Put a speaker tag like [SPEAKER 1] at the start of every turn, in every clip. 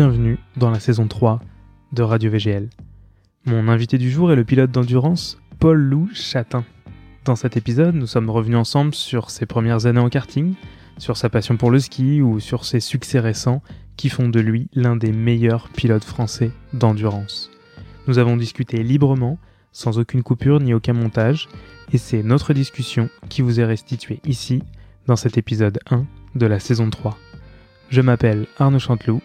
[SPEAKER 1] bienvenue dans la saison 3 de Radio VGL. Mon invité du jour est le pilote d'endurance Paul Lou Chatin. Dans cet épisode, nous sommes revenus ensemble sur ses premières années en karting, sur sa passion pour le ski ou sur ses succès récents qui font de lui l'un des meilleurs pilotes français d'endurance. Nous avons discuté librement, sans aucune coupure ni aucun montage, et c'est notre discussion qui vous est restituée ici, dans cet épisode 1 de la saison 3. Je m'appelle Arnaud Chanteloup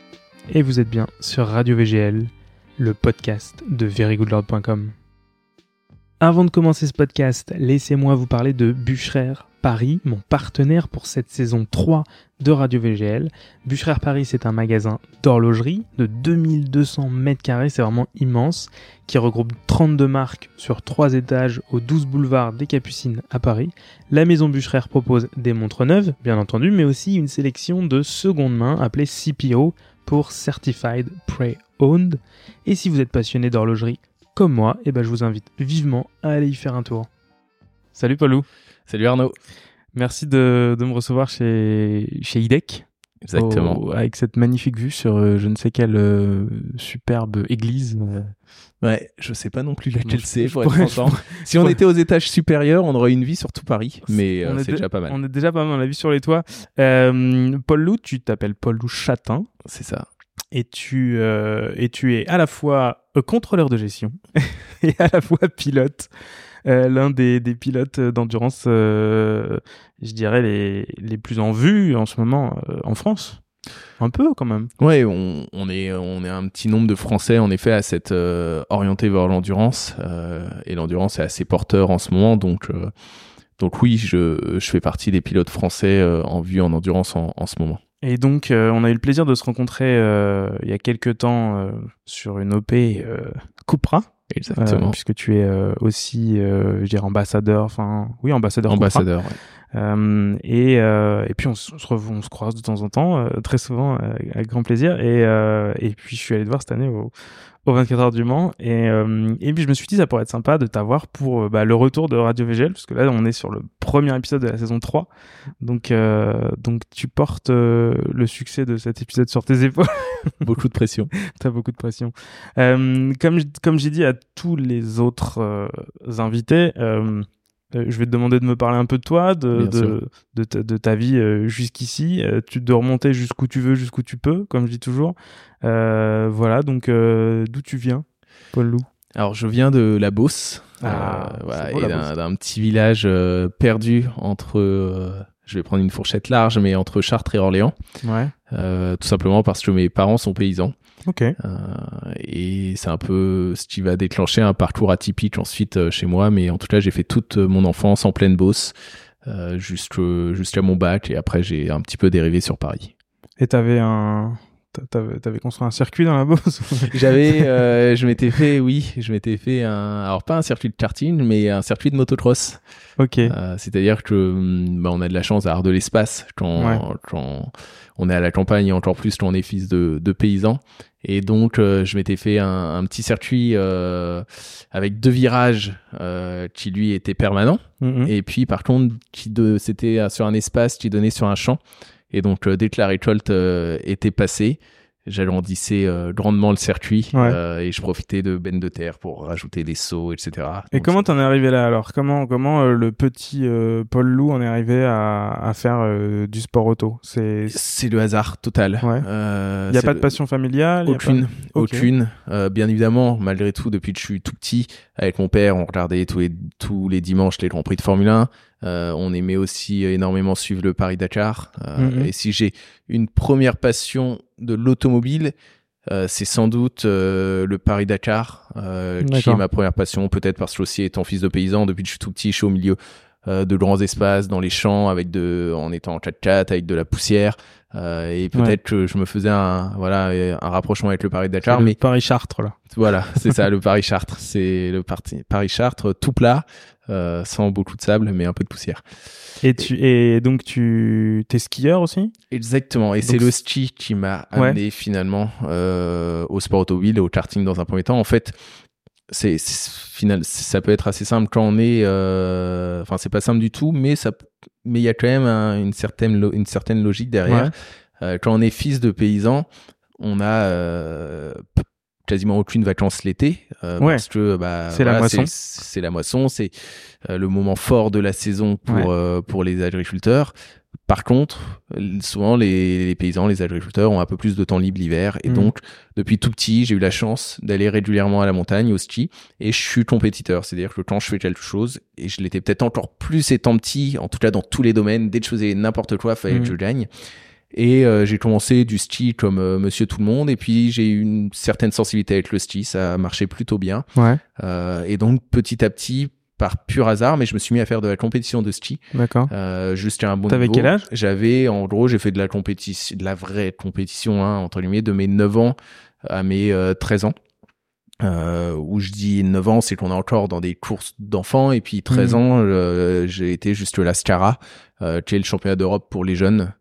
[SPEAKER 1] et vous êtes bien sur Radio VGL, le podcast de verygoodlord.com. Avant de commencer ce podcast, laissez-moi vous parler de Bûcherer Paris, mon partenaire pour cette saison 3 de Radio VGL. Bûcherer Paris, c'est un magasin d'horlogerie de 2200 mètres carrés, c'est vraiment immense, qui regroupe 32 marques sur 3 étages au 12 boulevard des Capucines à Paris. La maison Bûcherer propose des montres neuves, bien entendu, mais aussi une sélection de seconde main appelée CPO pour Certified Pre-Owned. Et si vous êtes passionné d'horlogerie comme moi, eh ben je vous invite vivement à aller y faire un tour. Salut Paulou.
[SPEAKER 2] Salut Arnaud.
[SPEAKER 1] Merci de, de me recevoir chez, chez IDEC.
[SPEAKER 2] Exactement.
[SPEAKER 1] Au- avec cette magnifique vue sur euh, je ne sais quelle euh, superbe église.
[SPEAKER 2] Ouais, je sais pas non plus laquelle c'est,
[SPEAKER 1] je
[SPEAKER 2] pour être transparent. Si on était aux étages supérieurs, on aurait une vie sur tout Paris, mais euh, c'est déjà pas mal.
[SPEAKER 1] On est déjà pas mal, on l'a vu sur les toits. Euh, Paul Lou, tu t'appelles Paul Lou Chatin
[SPEAKER 2] C'est ça.
[SPEAKER 1] et tu, et tu es à la fois contrôleur de gestion et à la fois pilote. Euh, L'un des, des pilotes d'endurance, euh, je dirais, les, les plus en vue en ce moment euh, en France. Un peu quand même.
[SPEAKER 2] Ouais, on, on est on est un petit nombre de Français en effet à s'être euh, orienté vers l'endurance euh, et l'endurance est assez porteur en ce moment, donc euh, donc oui, je je fais partie des pilotes français en vue en endurance en, en ce moment.
[SPEAKER 1] Et donc, on a eu le plaisir de se rencontrer il y a quelques temps sur une OP Cupra.
[SPEAKER 2] Exactement.
[SPEAKER 1] Euh, puisque tu es euh, aussi, euh, je dirais, ambassadeur, enfin, oui, ambassadeur.
[SPEAKER 2] Ambassadeur. ouais.
[SPEAKER 1] Et, et puis on, se- on se rev- on se croise de temps en temps, très souvent, avec grand plaisir. Et, et puis je suis allé te voir cette année au, au 24 heures du Mans. Et, euh, et puis je me suis dit, ça pourrait être sympa de t'avoir pour euh, bah, le retour de Radio VGL, parce que là on est sur le premier épisode de la saison 3. Donc, euh, donc tu portes le succès de cet épisode sur tes épaules.
[SPEAKER 2] Beaucoup de pression.
[SPEAKER 1] T'as beaucoup de pression. Comme comme j'ai dit à tous les autres invités, je vais te demander de me parler un peu de toi, de, ta, de ta vie euh, jusqu'ici. Euh, tu de remonter jusqu'où tu veux, jusqu'où tu peux, comme je dis toujours. Euh, voilà, donc euh, d'où tu viens, Paul Lou?
[SPEAKER 2] Alors, je viens de la Beauce,
[SPEAKER 1] Ah,
[SPEAKER 2] euh, voilà,
[SPEAKER 1] c'est beau,
[SPEAKER 2] et d'un petit village euh, perdu entre, euh, je vais prendre une fourchette large, mais entre Chartres et Orléans,
[SPEAKER 1] Ouais.
[SPEAKER 2] euh, tout simplement parce que mes parents sont paysans.
[SPEAKER 1] Ok.
[SPEAKER 2] Euh, et c'est un peu ce qui va déclencher un parcours atypique ensuite euh, chez moi, mais en tout cas, j'ai fait toute mon enfance en pleine Beauce, euh, jusqu'à mon bac, et après, j'ai un petit peu dérivé sur Paris.
[SPEAKER 1] Et t'avais un, t'avais, t'avais construit un circuit dans la Beauce
[SPEAKER 2] J'avais, euh, je m'étais fait, oui, je m'étais fait un, alors pas un circuit de karting, mais un circuit de motocross.
[SPEAKER 1] Ok.
[SPEAKER 2] Euh, C'est-à-dire que hum, bah, on a de la chance d'avoir de l'espace quand,
[SPEAKER 1] Ouais.
[SPEAKER 2] quand on est à la campagne et encore plus quand on est fils de, de paysans. Et donc euh, je m'étais fait un, un petit circuit euh, avec deux virages qui lui étaient permanents.
[SPEAKER 1] Mhm.
[SPEAKER 2] Et puis par contre qui de, c'était sur un espace qui donnait sur un champ. Et donc euh, dès que la récolte euh, était passée, j'agrandissais euh, grandement le circuit
[SPEAKER 1] Ouais.
[SPEAKER 2] euh, et je profitais de bennes de terre pour rajouter des sauts, etc.
[SPEAKER 1] Et
[SPEAKER 2] Donc,
[SPEAKER 1] comment t'en es arrivé là alors? Comment comment euh, le petit Paul Lou en est arrivé à, à faire du sport auto? C'est
[SPEAKER 2] C'est le hasard total.
[SPEAKER 1] Ouais. Il y a
[SPEAKER 2] c'est
[SPEAKER 1] pas de passion familiale a
[SPEAKER 2] Aucune,
[SPEAKER 1] pas-
[SPEAKER 2] aucune. Bien évidemment, malgré tout, depuis que je suis tout petit, avec mon père, on regardait tous les tous les dimanches les grands prix de Formule 1. Euh, on aimait aussi énormément suivre le Paris Dakar. Euh,
[SPEAKER 1] Mhm.
[SPEAKER 2] Et si j'ai une première passion de l'automobile, euh, c'est sans doute euh, le Paris Dakar euh, qui est ma première passion. Peut-être parce que aussi étant fils de paysan, depuis que je suis tout petit, je suis au milieu de grands espaces dans les champs, avec de, en étant en 4x4, avec de la poussière. Et peut-être que je me faisais un voilà un rapprochement avec le Paris Dakar,
[SPEAKER 1] C'est le
[SPEAKER 2] mais
[SPEAKER 1] Paris Chartres là.
[SPEAKER 2] voilà, c'est ça le Paris Chartres, c'est le parti Paris Chartres tout plat, euh, sans beaucoup de sable, mais un peu de poussière.
[SPEAKER 1] Et tu et donc tu t'es skieur aussi?
[SPEAKER 2] Exactement, et c'est le ski qui m'a
[SPEAKER 1] Ouais.
[SPEAKER 2] amené finalement euh, au sport automobile et au karting dans un premier temps. En fait, c'est final, ça peut être assez simple quand on est, euh, enfin c'est pas simple du tout, mais ça, mais il y a quand même un- une certaine lo- une certaine logique derrière.
[SPEAKER 1] Ouais.
[SPEAKER 2] Quand on est fils de paysan, on a euh, quasiment aucune vacances l'été euh,
[SPEAKER 1] Ouais.
[SPEAKER 2] parce que bah,
[SPEAKER 1] C'est la moisson.
[SPEAKER 2] c'est- C'est la moisson, c'est euh, le moment fort de la saison pour
[SPEAKER 1] Ouais.
[SPEAKER 2] euh, pour les agriculteurs. Par contre, souvent les, les paysans, les agriculteurs ont un peu plus de temps libre l'hiver et
[SPEAKER 1] Mhm.
[SPEAKER 2] donc depuis tout petit, j'ai eu la chance d'aller régulièrement à la montagne au ski et je suis compétiteur, c'est-à-dire que quand je fais quelque chose et je l'étais peut-être encore plus étant petit, en tout cas dans tous les domaines, dès que je faisais n'importe quoi, fallait que je gagne. Et euh, j'ai commencé du ski comme euh, Monsieur Tout le Monde, et puis j'ai eu une certaine sensibilité avec le ski, ça marchait plutôt bien.
[SPEAKER 1] Ouais,
[SPEAKER 2] Euh, et donc petit à petit, par pur hasard, mais je me suis mis à faire de la compétition de ski
[SPEAKER 1] d'accord.
[SPEAKER 2] euh, jusqu'à un bon
[SPEAKER 1] T'avais quel âge?
[SPEAKER 2] J'avais, en gros, j'ai fait de la compétition, de la vraie compétition, hein, entre guillemets, de mes 9 ans à mes euh, 13 ans. Euh, où je dis 9 ans, c'est qu'on est encore dans des courses d'enfants, et puis 13
[SPEAKER 1] Mhm.
[SPEAKER 2] ans, euh, j'ai été juste la Scara, euh, qui est le championnat d'Europe pour les jeunes.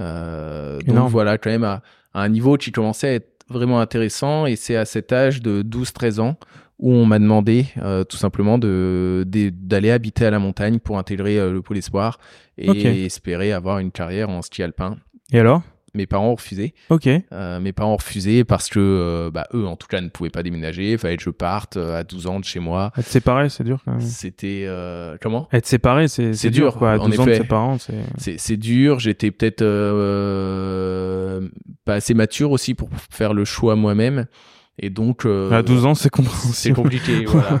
[SPEAKER 2] Euh, donc voilà, quand même à, à un niveau qui commençait à être vraiment intéressant, et c'est à cet âge de 12-13 ans où on m'a demandé euh, tout simplement de d'aller habiter à la montagne pour intégrer euh, le pôle espoir et espérer avoir une carrière en ski alpin.
[SPEAKER 1] Et alors?
[SPEAKER 2] Mes parents ont refusé.
[SPEAKER 1] Ok.
[SPEAKER 2] Euh, mes parents ont refusé parce que euh, bah, eux, en tout cas, ne pouvaient pas déménager. Il fallait que je parte euh, à 12 ans de chez moi.
[SPEAKER 1] Être séparé, c'est dur quand même.
[SPEAKER 2] C'était euh, comment?
[SPEAKER 1] Être séparé, c'est
[SPEAKER 2] C'est
[SPEAKER 1] c'est dur,
[SPEAKER 2] dur,
[SPEAKER 1] quoi. À
[SPEAKER 2] en
[SPEAKER 1] 12 ans de
[SPEAKER 2] effet.
[SPEAKER 1] ses parents, c'est.
[SPEAKER 2] C'est c'est dur. J'étais peut-être euh, pas assez mature aussi pour faire le choix moi-même. Et donc euh,
[SPEAKER 1] À 12 ans, c'est
[SPEAKER 2] c'est
[SPEAKER 1] compréhensible.
[SPEAKER 2] compliqué. voilà.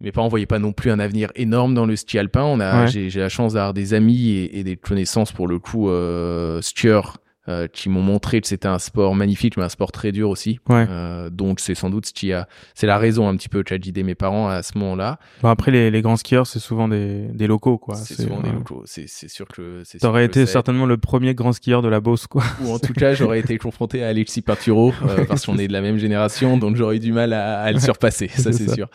[SPEAKER 2] Mes parents voyaient pas non plus un avenir énorme dans le ski alpin. On a,
[SPEAKER 1] Ouais.
[SPEAKER 2] j'ai, j'ai la chance d'avoir des amis et, et des connaissances pour le coup euh, skieurs euh, qui m'ont montré que c'était un sport magnifique, mais un sport très dur aussi.
[SPEAKER 1] Ouais.
[SPEAKER 2] Euh, donc c'est sans doute ce qui a, c'est la raison un petit peu qu'a guidé mes parents à ce moment-là.
[SPEAKER 1] Bon, après, les, les grands skieurs, c'est souvent des, des locaux, quoi.
[SPEAKER 2] c'est souvent des
[SPEAKER 1] euh,
[SPEAKER 2] locaux. C'est, c'est sûr que
[SPEAKER 1] T'aurais été certainement le premier grand skieur de la Beauce, quoi.
[SPEAKER 2] Ou en tout cas, j'aurais été confronté à Alexis Pinturo euh, parce qu'on est de la même génération, donc j'aurais eu du mal à, à le surpasser, ça
[SPEAKER 1] C'est
[SPEAKER 2] sûr.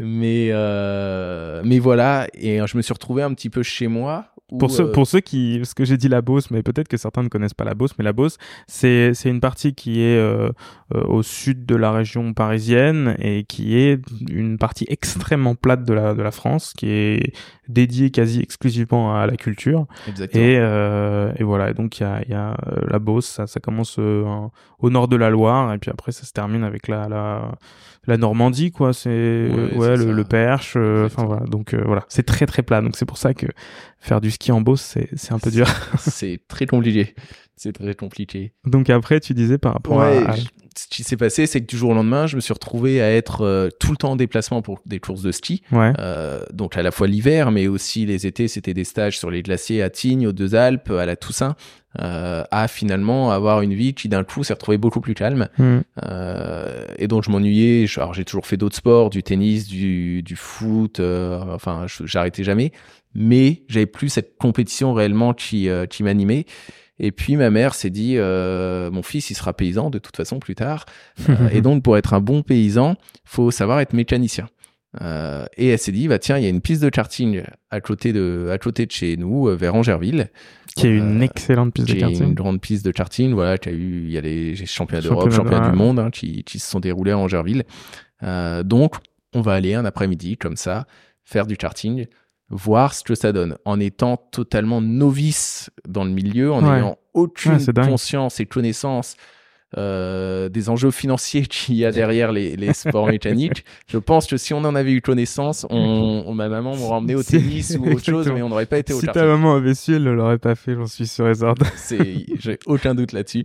[SPEAKER 2] Mais euh, mais voilà, et je me suis retrouvé un petit peu chez moi. où,
[SPEAKER 1] Pour ceux,
[SPEAKER 2] euh,
[SPEAKER 1] pour ceux qui, parce que j'ai dit la Beauce, mais peut-être que certains ne connaissent pas la Beauce, mais la Beauce, c'est, c'est une partie qui est euh, euh, au sud de la région parisienne et qui est une partie extrêmement plate de la, de la France, qui est dédiée quasi exclusivement à la culture.
[SPEAKER 2] exactement.
[SPEAKER 1] Et, euh, et voilà, et donc il y a, y a la Beauce, ça, ça commence euh, en- au nord de la Loire, et puis après ça se termine avec la, la, la Normandie, quoi. C'est ouais, le, le Perche, euh, enfin voilà. Donc euh, voilà, c'est très très plat. Donc c'est pour ça que faire du ski en Beauce, c'est c'est un peu dur.
[SPEAKER 2] c'est très compliqué. C'est très compliqué.
[SPEAKER 1] Donc après, tu disais par rapport
[SPEAKER 2] Ouais,
[SPEAKER 1] à,
[SPEAKER 2] ce qui s'est passé, c'est que du jour au lendemain, je me suis retrouvé à être euh, tout le temps en déplacement pour des courses de ski.
[SPEAKER 1] ouais,
[SPEAKER 2] Euh, donc à la fois l'hiver, mais aussi les étés, c'était des stages sur les glaciers à Tignes, aux Deux Alpes, à la Toussaint, euh, à finalement avoir une vie qui d'un coup s'est retrouvée beaucoup plus calme.
[SPEAKER 1] Hmm.
[SPEAKER 2] Euh, et donc je m'ennuyais. Alors j'ai toujours fait d'autres sports, du tennis, du, du foot. euh, enfin, j'arrêtais jamais. Mais j'avais plus cette compétition réellement qui, euh, qui m'animait. Et puis ma mère s'est dit, euh, mon fils, il sera paysan de toute façon plus tard. Euh, et donc pour être un bon paysan, faut savoir être mécanicien. Et elle s'est dit, bah tiens, il y a une piste de karting à côté de, à côté de chez nous, vers Angerville,
[SPEAKER 1] qui est une excellente piste de
[SPEAKER 2] est une
[SPEAKER 1] karting.
[SPEAKER 2] grande piste de karting. Voilà, qui a eu, il y a les championnats d'Europe,
[SPEAKER 1] Championnat
[SPEAKER 2] championnats du monde, hein, qui, qui se sont déroulés à Angerville. Donc, on va aller un après-midi comme ça, faire du karting, voir ce que ça donne, en étant totalement novice dans le milieu, en
[SPEAKER 1] Ouais.
[SPEAKER 2] n'ayant aucune
[SPEAKER 1] Ouais,
[SPEAKER 2] conscience et connaissance euh, des enjeux financiers qu'il y a derrière les, les sports mécaniques. Je pense que si on en avait eu connaissance, on, on- ma maman m'aurait emmené au tennis ou autre chose, mais on n'aurait pas été au
[SPEAKER 1] Si ta maman avait su, elle ne l'aurait pas fait, j'en suis sûr et certain.
[SPEAKER 2] J'ai aucun doute là-dessus.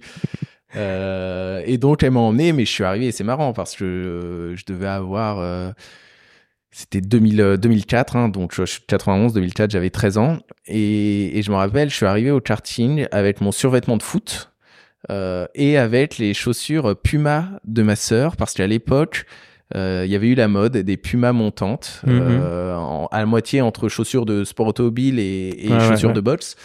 [SPEAKER 2] Euh, et donc elle m'a emmené, mais je suis arrivé. et C'est marrant parce que euh, je devais avoir, c'était 2000, euh, 2004, hein, donc je suis 91, 2004, j'avais 13 ans, et, et je me rappelle, je suis arrivé au karting avec mon survêtement de foot euh, et avec les chaussures Puma de ma sœur, parce qu'à l'époque. euh, Il y avait eu la mode des Pumas montantes,
[SPEAKER 1] Mhm.
[SPEAKER 2] euh, en- à la moitié entre chaussures de sport automobile et, et
[SPEAKER 1] Ouais, ouais,
[SPEAKER 2] chaussures
[SPEAKER 1] ouais.
[SPEAKER 2] de boxe.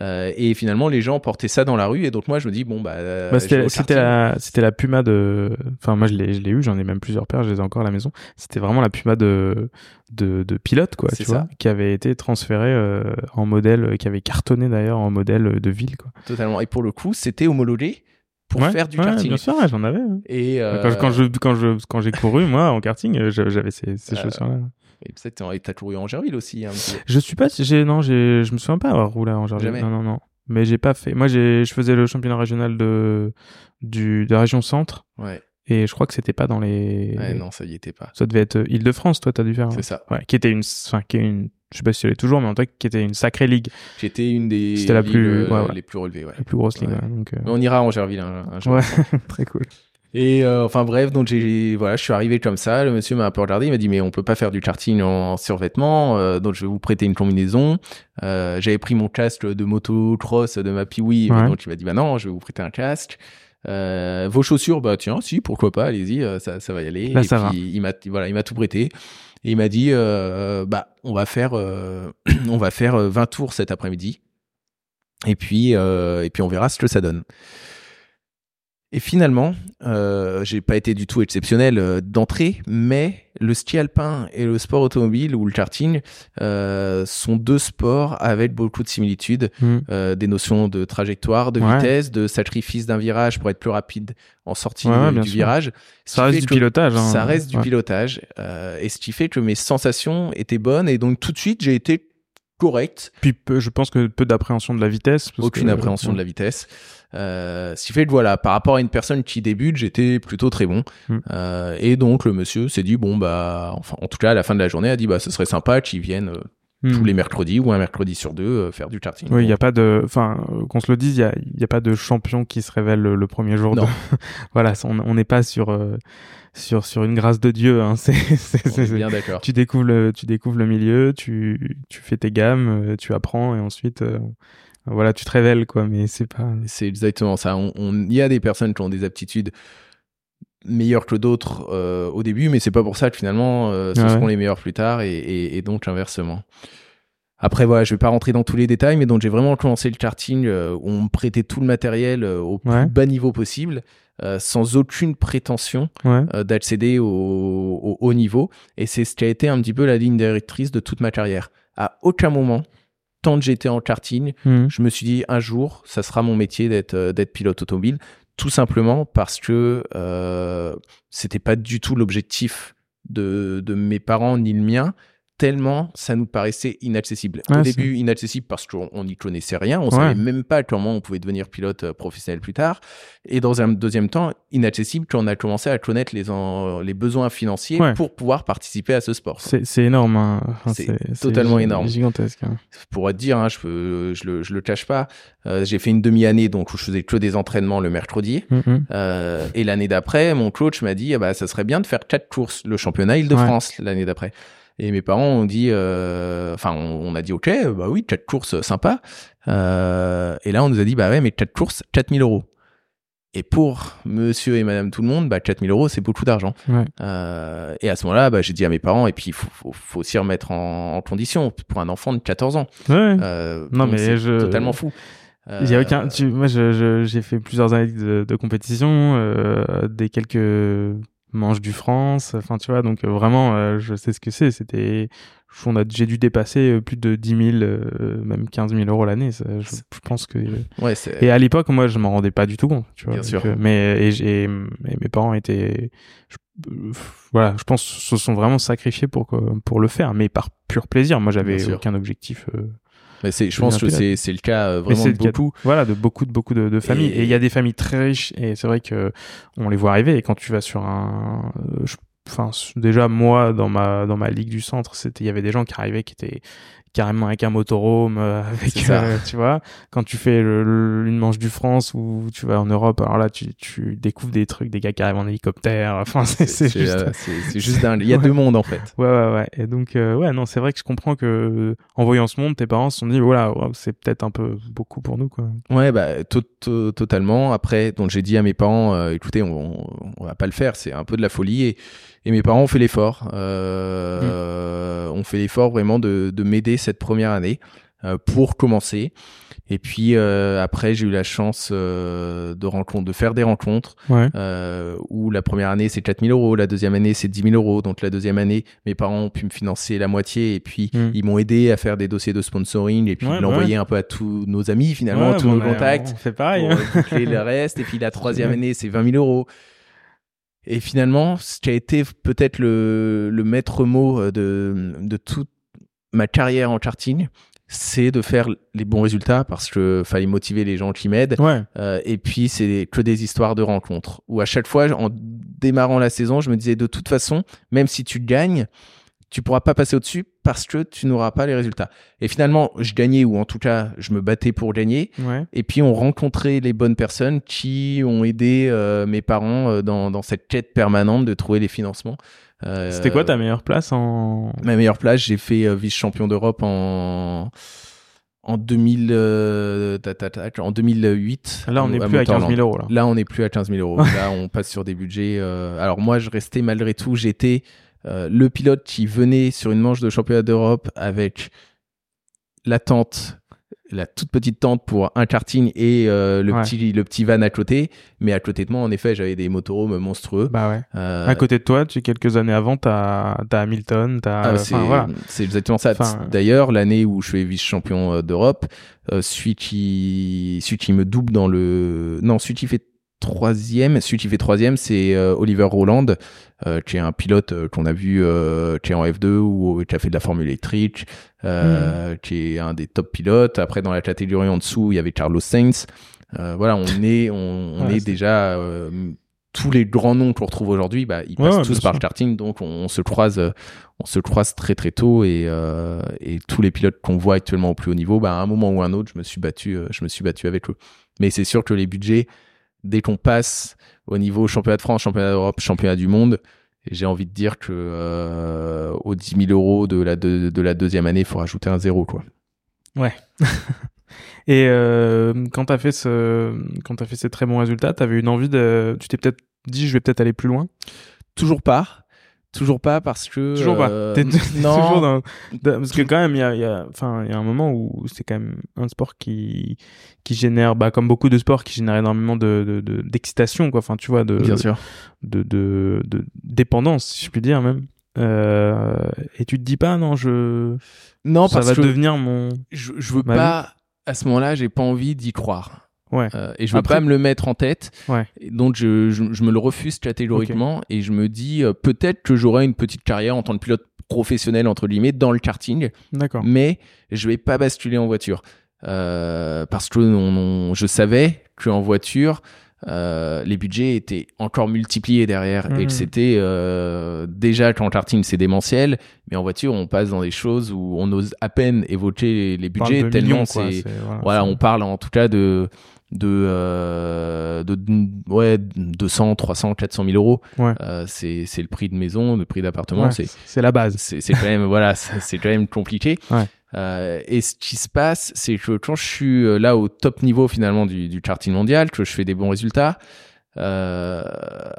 [SPEAKER 2] Euh, et finalement, les gens portaient ça dans la rue. Et donc, moi, je me dis, bon, bah.
[SPEAKER 1] Bah, c'était la c'était la Puma de enfin moi je l'ai je l'ai eu j'en ai même plusieurs paires je les ai encore à la maison c'était vraiment la Puma de de, de pilote quoi
[SPEAKER 2] C'est
[SPEAKER 1] tu vois
[SPEAKER 2] ça.
[SPEAKER 1] qui avait été transférée euh, en modèle qui avait cartonné d'ailleurs en modèle de ville quoi
[SPEAKER 2] Totalement. Et pour le coup, c'était homologué pour
[SPEAKER 1] Ouais,
[SPEAKER 2] faire du
[SPEAKER 1] ouais,
[SPEAKER 2] karting.
[SPEAKER 1] bien sûr ouais, j'en avais ouais.
[SPEAKER 2] Et, euh,
[SPEAKER 1] quand, je- quand je quand je quand j'ai couru moi en karting j'avais j'avais ces, ces
[SPEAKER 2] Euh,
[SPEAKER 1] chaussures là
[SPEAKER 2] et peut-être, t'as couru en Angerville aussi. hein,
[SPEAKER 1] je suis pas j'ai non j'ai je me souviens pas avoir roulé en Georgie
[SPEAKER 2] Jamais.
[SPEAKER 1] non non non mais j'ai pas fait. Moi, j'ai, je faisais le championnat régional de, du, de la région centre.
[SPEAKER 2] Ouais.
[SPEAKER 1] Et je crois que c'était pas dans les.
[SPEAKER 2] Ouais, non, ça y était pas.
[SPEAKER 1] Ça devait être Île-de-France, toi, t'as dû faire.
[SPEAKER 2] C'est ça.
[SPEAKER 1] Ouais, qui était une, enfin, qui est une, je sais pas si elle est toujours, mais en tout cas, qui était une sacrée ligue,
[SPEAKER 2] J'étais une des
[SPEAKER 1] C'était la plus-
[SPEAKER 2] euh,
[SPEAKER 1] ouais, ouais.
[SPEAKER 2] les plus relevées. Ouais.
[SPEAKER 1] la plus grosse ligue.
[SPEAKER 2] Ouais.
[SPEAKER 1] ouais, donc, euh,
[SPEAKER 2] on ira à Angerville un, un jour.
[SPEAKER 1] ouais, très cool.
[SPEAKER 2] Et euh, enfin bref, donc j'ai voilà, je suis arrivé comme ça. Le monsieur m'a un peu regardé, il m'a dit mais on peut pas faire du charting en, survêtement, euh, donc je vais vous prêter une combinaison. Euh, J'avais pris mon casque de moto cross de ma Piwi,
[SPEAKER 1] Ouais.
[SPEAKER 2] donc il m'a dit bah non, je vais vous prêter un casque. Euh, vos chaussures, bah tiens, si pourquoi pas, allez-y, euh, ça, ça va y aller.
[SPEAKER 1] Là,
[SPEAKER 2] et
[SPEAKER 1] ça
[SPEAKER 2] puis il m'a voilà, il m'a tout prêté. Et il m'a dit euh, bah on va faire euh, on va faire euh, 20 tours cet après-midi. Et puis euh, et puis on verra ce que ça donne. Et finalement, euh, j'ai pas été du tout exceptionnel euh, d'entrée, mais le ski alpin et le sport automobile ou le karting euh, sont deux sports avec beaucoup de similitudes,
[SPEAKER 1] Mm.
[SPEAKER 2] euh, des notions de trajectoire, de
[SPEAKER 1] Ouais.
[SPEAKER 2] vitesse, de sacrifice d'un virage pour être plus rapide en sortie
[SPEAKER 1] Ouais,
[SPEAKER 2] du virage.
[SPEAKER 1] Ça reste du pilotage. hein.
[SPEAKER 2] Ça reste du pilotage, euh, et ce qui fait que mes sensations étaient bonnes, et donc tout de suite j'ai été correct.
[SPEAKER 1] Puis peu, je pense que peu d'appréhension de la vitesse. parce
[SPEAKER 2] Aucune
[SPEAKER 1] que-
[SPEAKER 2] appréhension de la vitesse. Euh, ce qui fait que voilà, par rapport à une personne qui débute, j'étais plutôt très bon.
[SPEAKER 1] Mm.
[SPEAKER 2] Euh, et donc le monsieur s'est dit bon bah, enfin en tout cas à la fin de la journée, a dit bah ce serait sympa qu'ils viennent
[SPEAKER 1] Hmm.
[SPEAKER 2] tous les mercredis ou un mercredi sur deux euh, faire du karting.
[SPEAKER 1] Oui, il n'y a pas de, enfin, euh, qu'on se le dise, il y a, y a pas de champion qui se révèle le, le premier jour.
[SPEAKER 2] Non.
[SPEAKER 1] De... voilà, on n'est pas sur, euh, sur, sur une grâce de Dieu. Hein. C'est,
[SPEAKER 2] bien d'accord.
[SPEAKER 1] tu découvres le, tu découvres le milieu, tu, tu fais tes gammes, euh, tu apprends et ensuite, euh, voilà, tu te révèles quoi. Mais c'est pas.
[SPEAKER 2] C'est exactement ça. On, on- il y a des personnes qui ont des aptitudes meilleures que d'autres euh, au début, mais c'est pas pour ça que finalement euh, ce
[SPEAKER 1] Ah ouais.
[SPEAKER 2] seront les meilleurs plus tard et, et, et donc inversement. Après voilà, je vais pas rentrer dans tous les détails, mais donc j'ai vraiment commencé le karting euh, où on me prêtait tout le matériel au plus
[SPEAKER 1] Ouais.
[SPEAKER 2] bas niveau possible, sans aucune prétention
[SPEAKER 1] Ouais.
[SPEAKER 2] d'accéder au, au haut niveau. Et c'est ce qui a été un petit peu la ligne directrice de toute ma carrière. À aucun moment, tant que j'étais en karting,
[SPEAKER 1] Hmm.
[SPEAKER 2] je me suis dit un jour, ça sera mon métier d'être pilote automobile, tout simplement parce que euh, c'était pas du tout l'objectif de, de mes parents ni le mien, tellement ça nous paraissait inaccessible.
[SPEAKER 1] Ouais,
[SPEAKER 2] Au début, inaccessible parce qu'on n'y connaissait rien, on
[SPEAKER 1] Ouais.
[SPEAKER 2] savait même pas comment on pouvait devenir pilote euh, professionnel plus tard. Et dans un deuxième temps, inaccessible quand on a commencé à connaître les, en- les besoins financiers
[SPEAKER 1] Ouais.
[SPEAKER 2] pour pouvoir participer à ce sport.
[SPEAKER 1] C'est, énorme. hein. Enfin,
[SPEAKER 2] C'est totalement énorme.
[SPEAKER 1] Gigantesque. hein.
[SPEAKER 2] pour te dire, hein, je, je, le, je le cache pas, euh, j'ai fait une demi-année donc où je faisais que des entraînements le mercredi.
[SPEAKER 1] Hmm, hmm.
[SPEAKER 2] Euh, et l'année d'après, mon coach m'a dit, ah bah, ça serait bien de faire quatre courses, le championnat Île-de-France l'année d'après. Et mes parents ont dit, euh, enfin, on, on a dit, ok, bah oui, quatre courses, sympa. Euh, et là, on nous a dit, bah ouais, mais quatre courses, 4000 euros. Et pour monsieur et madame tout le monde, bah 4000 euros, c'est beaucoup d'argent.
[SPEAKER 1] Ouais.
[SPEAKER 2] Euh, et à ce moment-là, bah, j'ai dit à mes parents, et puis il faut, faut, faut aussi remettre en, en condition pour un enfant de 14 ans.
[SPEAKER 1] Ouais.
[SPEAKER 2] Euh,
[SPEAKER 1] Non, mais
[SPEAKER 2] c'est
[SPEAKER 1] je-
[SPEAKER 2] totalement fou.
[SPEAKER 1] Il y a
[SPEAKER 2] Euh,
[SPEAKER 1] aucun. Tu, moi, je, je- j'ai fait plusieurs années de, de compétition, euh, des quelques manches du France. Enfin, tu vois, donc euh, vraiment, euh, je sais ce que c'est. C'était, j'ai dû dépasser euh, plus de 10 000, euh, même 15 000 euros l'année. Je, je pense que.
[SPEAKER 2] Ouais,
[SPEAKER 1] Et à l'époque, moi, je m'en rendais pas du tout compte. Tu vois,
[SPEAKER 2] Bien sûr.
[SPEAKER 1] mais et, mes parents étaient. je- euh, voilà, je pense se sont vraiment sacrifiés pour pour le faire, mais par pur plaisir. Moi, j'avais aucun objectif. euh,
[SPEAKER 2] mais c'est, je pense que c'est, c'est le cas euh, vraiment de
[SPEAKER 1] cas
[SPEAKER 2] beaucoup.
[SPEAKER 1] voilà, de beaucoup de beaucoup de, de familles.
[SPEAKER 2] Et-
[SPEAKER 1] il y a des familles très riches et c'est vrai que on les voit arriver. Et quand tu vas sur un, euh, enfin déjà moi dans ma dans ma ligue du centre, c'était il y avait des gens qui arrivaient qui étaient carrément avec un motorhome, euh, avec euh, tu vois. Quand tu fais le- le- une manche du France ou tu vas en Europe, alors là tu tu découvres des trucs, des gars qui arrivent en hélicoptère. Enfin c'est juste.
[SPEAKER 2] euh, c'est, juste dingue. Il y a
[SPEAKER 1] Ouais.
[SPEAKER 2] deux mondes en fait.
[SPEAKER 1] Ouais, ouais, ouais. Et donc, euh, ouais, non, c'est vrai que je comprends que, en voyant ce monde, tes parents se sont dit, voilà, c'est peut-être un peu beaucoup pour nous, quoi.
[SPEAKER 2] Ouais, bah to- to- totalement. Après, donc j'ai dit à mes parents, euh, écoutez, on, on, on va pas le faire, c'est un peu de la folie. Et, et mes parents ont fait l'effort. Euh, ont fait l'effort vraiment de, de m'aider cette première année euh, pour commencer. Et puis euh, après, j'ai eu la chance euh, de rencontre, de faire des rencontres.
[SPEAKER 1] Ouais.
[SPEAKER 2] euh, où la première année c'est 4000 euros, la deuxième année c'est 10 000 euros. Donc la deuxième année, mes parents ont pu me financer la moitié et puis
[SPEAKER 1] Mm.
[SPEAKER 2] ils m'ont aidé à faire des dossiers de sponsoring et puis
[SPEAKER 1] Ouais,
[SPEAKER 2] l'envoyer un peu à tous nos amis finalement,
[SPEAKER 1] Ouais,
[SPEAKER 2] tous nos contacts
[SPEAKER 1] On fait pareil.
[SPEAKER 2] pour
[SPEAKER 1] hein.
[SPEAKER 2] le reste. Et puis la troisième année c'est 20 000 euros. Et finalement, ce qui a été peut-être le, le maître mot de, de toute ma carrière en karting, c'est de faire les bons résultats parce que fallait motiver les gens qui m'aident.
[SPEAKER 1] Ouais.
[SPEAKER 2] Euh, et puis c'est que des histoires de rencontres où à chaque fois, en démarrant la saison, je me disais de toute façon, même si tu gagnes, tu pourras pas passer au-dessus parce que tu n'auras pas les résultats. Et finalement, je gagnais ou en tout cas, je me battais pour gagner.
[SPEAKER 1] Ouais.
[SPEAKER 2] Et puis on rencontrait les bonnes personnes qui ont aidé euh, mes parents euh, dans, dans cette quête permanente de trouver les financements. Euh,
[SPEAKER 1] C'était quoi ta meilleure place en
[SPEAKER 2] ma meilleure place J'ai fait euh, vice-champion d'Europe en en 2000 euh, ta, ta, ta, en 2008.
[SPEAKER 1] Là, on n'est plus à 15 000 euros. Là.
[SPEAKER 2] Là, on n'est plus à 15 000 euros. là, on passe sur des budgets. euh, Alors moi, je restais malgré tout. J'étais euh, le pilote qui venait sur une manche de championnat d'Europe avec la tente, la toute petite tente pour un karting et euh, le
[SPEAKER 1] Ouais.
[SPEAKER 2] petit le petit van à côté. Mais à côté de moi, en effet, j'avais des motorhomes monstrueux.
[SPEAKER 1] Bah ouais.
[SPEAKER 2] Euh,
[SPEAKER 1] À côté de toi, tu quelques années avant, t'as as Hamilton, t'as.
[SPEAKER 2] ah,
[SPEAKER 1] enfin,
[SPEAKER 2] c'est
[SPEAKER 1] voilà.
[SPEAKER 2] exactement ça.
[SPEAKER 1] Enfin,
[SPEAKER 2] D'ailleurs, l'année où je fais vice-champion euh, d'Europe, euh, celui qui celui qui me double dans le non, celui qui fait troisième, celui qui fait troisième, c'est euh, Oliver Roland, euh, qui est un pilote euh, qu'on a vu qui est en F2 ou qui a fait de la Formule électrique, euh, qui est un des top pilotes. Après, dans la catégorie en dessous, il y avait Carlos Sainz. Voilà, on est on, on
[SPEAKER 1] Ouais,
[SPEAKER 2] est déjà tous les grands noms qu'on retrouve aujourd'hui, bah, ils passent
[SPEAKER 1] ouais,
[SPEAKER 2] tous par le karting, donc on, on se croise, on se croise très très tôt et, et tous les pilotes qu'on voit actuellement au plus haut niveau, bah, à un moment ou un autre, je me suis battu, je me suis battu avec eux. Mais c'est sûr que les budgets, dès qu'on passe au niveau championnat de France, championnat d'Europe, championnat du monde, j'ai envie de dire que euh, aux 10 000 euros de la, de, de la deuxième année, il faut rajouter un zéro. Quoi.
[SPEAKER 1] Et euh, quand t'as fait ce, quand t'as fait ces très bons résultats, t'avais une envie de, tu t'es peut-être dit, je vais peut-être aller plus loin?
[SPEAKER 2] Toujours pas. Toujours pas parce que
[SPEAKER 1] Toujours pas.
[SPEAKER 2] euh,
[SPEAKER 1] T'es t-
[SPEAKER 2] non
[SPEAKER 1] toujours dans, dans- parce que quand même, il y a, y a, y a un moment où c'est quand même un sport qui, qui génère, bah, comme beaucoup de sports, qui génère énormément de, de, de- d'excitation, quoi. Enfin, tu vois, de,
[SPEAKER 2] bien sûr
[SPEAKER 1] de, de, de dépendance, si je puis dire même. Euh, et tu te dis pas, non, je,
[SPEAKER 2] non
[SPEAKER 1] ça
[SPEAKER 2] parce
[SPEAKER 1] va
[SPEAKER 2] que
[SPEAKER 1] devenir mon,
[SPEAKER 2] je, je veux pas à ce moment-là j'ai pas envie d'y croire
[SPEAKER 1] Ouais.
[SPEAKER 2] Euh, et je veux
[SPEAKER 1] Après-
[SPEAKER 2] pas me le mettre en tête
[SPEAKER 1] Ouais.
[SPEAKER 2] Donc je, je, je me le refuse catégoriquement et je me dis euh, peut-être que j'aurai une petite carrière en tant que pilote professionnel entre guillemets dans le karting
[SPEAKER 1] d'accord.
[SPEAKER 2] mais je vais pas basculer en voiture Euh, parce que on- on- je savais que en voiture les budgets étaient encore multipliés derrière et
[SPEAKER 1] Mhm.
[SPEAKER 2] que c'était déjà qu'en karting c'est démentiel mais en voiture on passe dans des choses où on ose à peine évoquer les budgets tellement
[SPEAKER 1] millions, quoi,
[SPEAKER 2] c'est
[SPEAKER 1] voilà,
[SPEAKER 2] on parle en tout cas de de, euh, de ouais 200 300 400 000 euros
[SPEAKER 1] Ouais.
[SPEAKER 2] Euh, c'est c'est le prix de maison le prix d'appartement
[SPEAKER 1] Ouais,
[SPEAKER 2] c'est
[SPEAKER 1] c'est la base.
[SPEAKER 2] c'est c'est quand même voilà c'est quand même compliqué
[SPEAKER 1] Ouais.
[SPEAKER 2] Euh, et ce qui se passe c'est que quand je suis euh, là au top niveau finalement du, du karting mondial que je fais des bons résultats euh,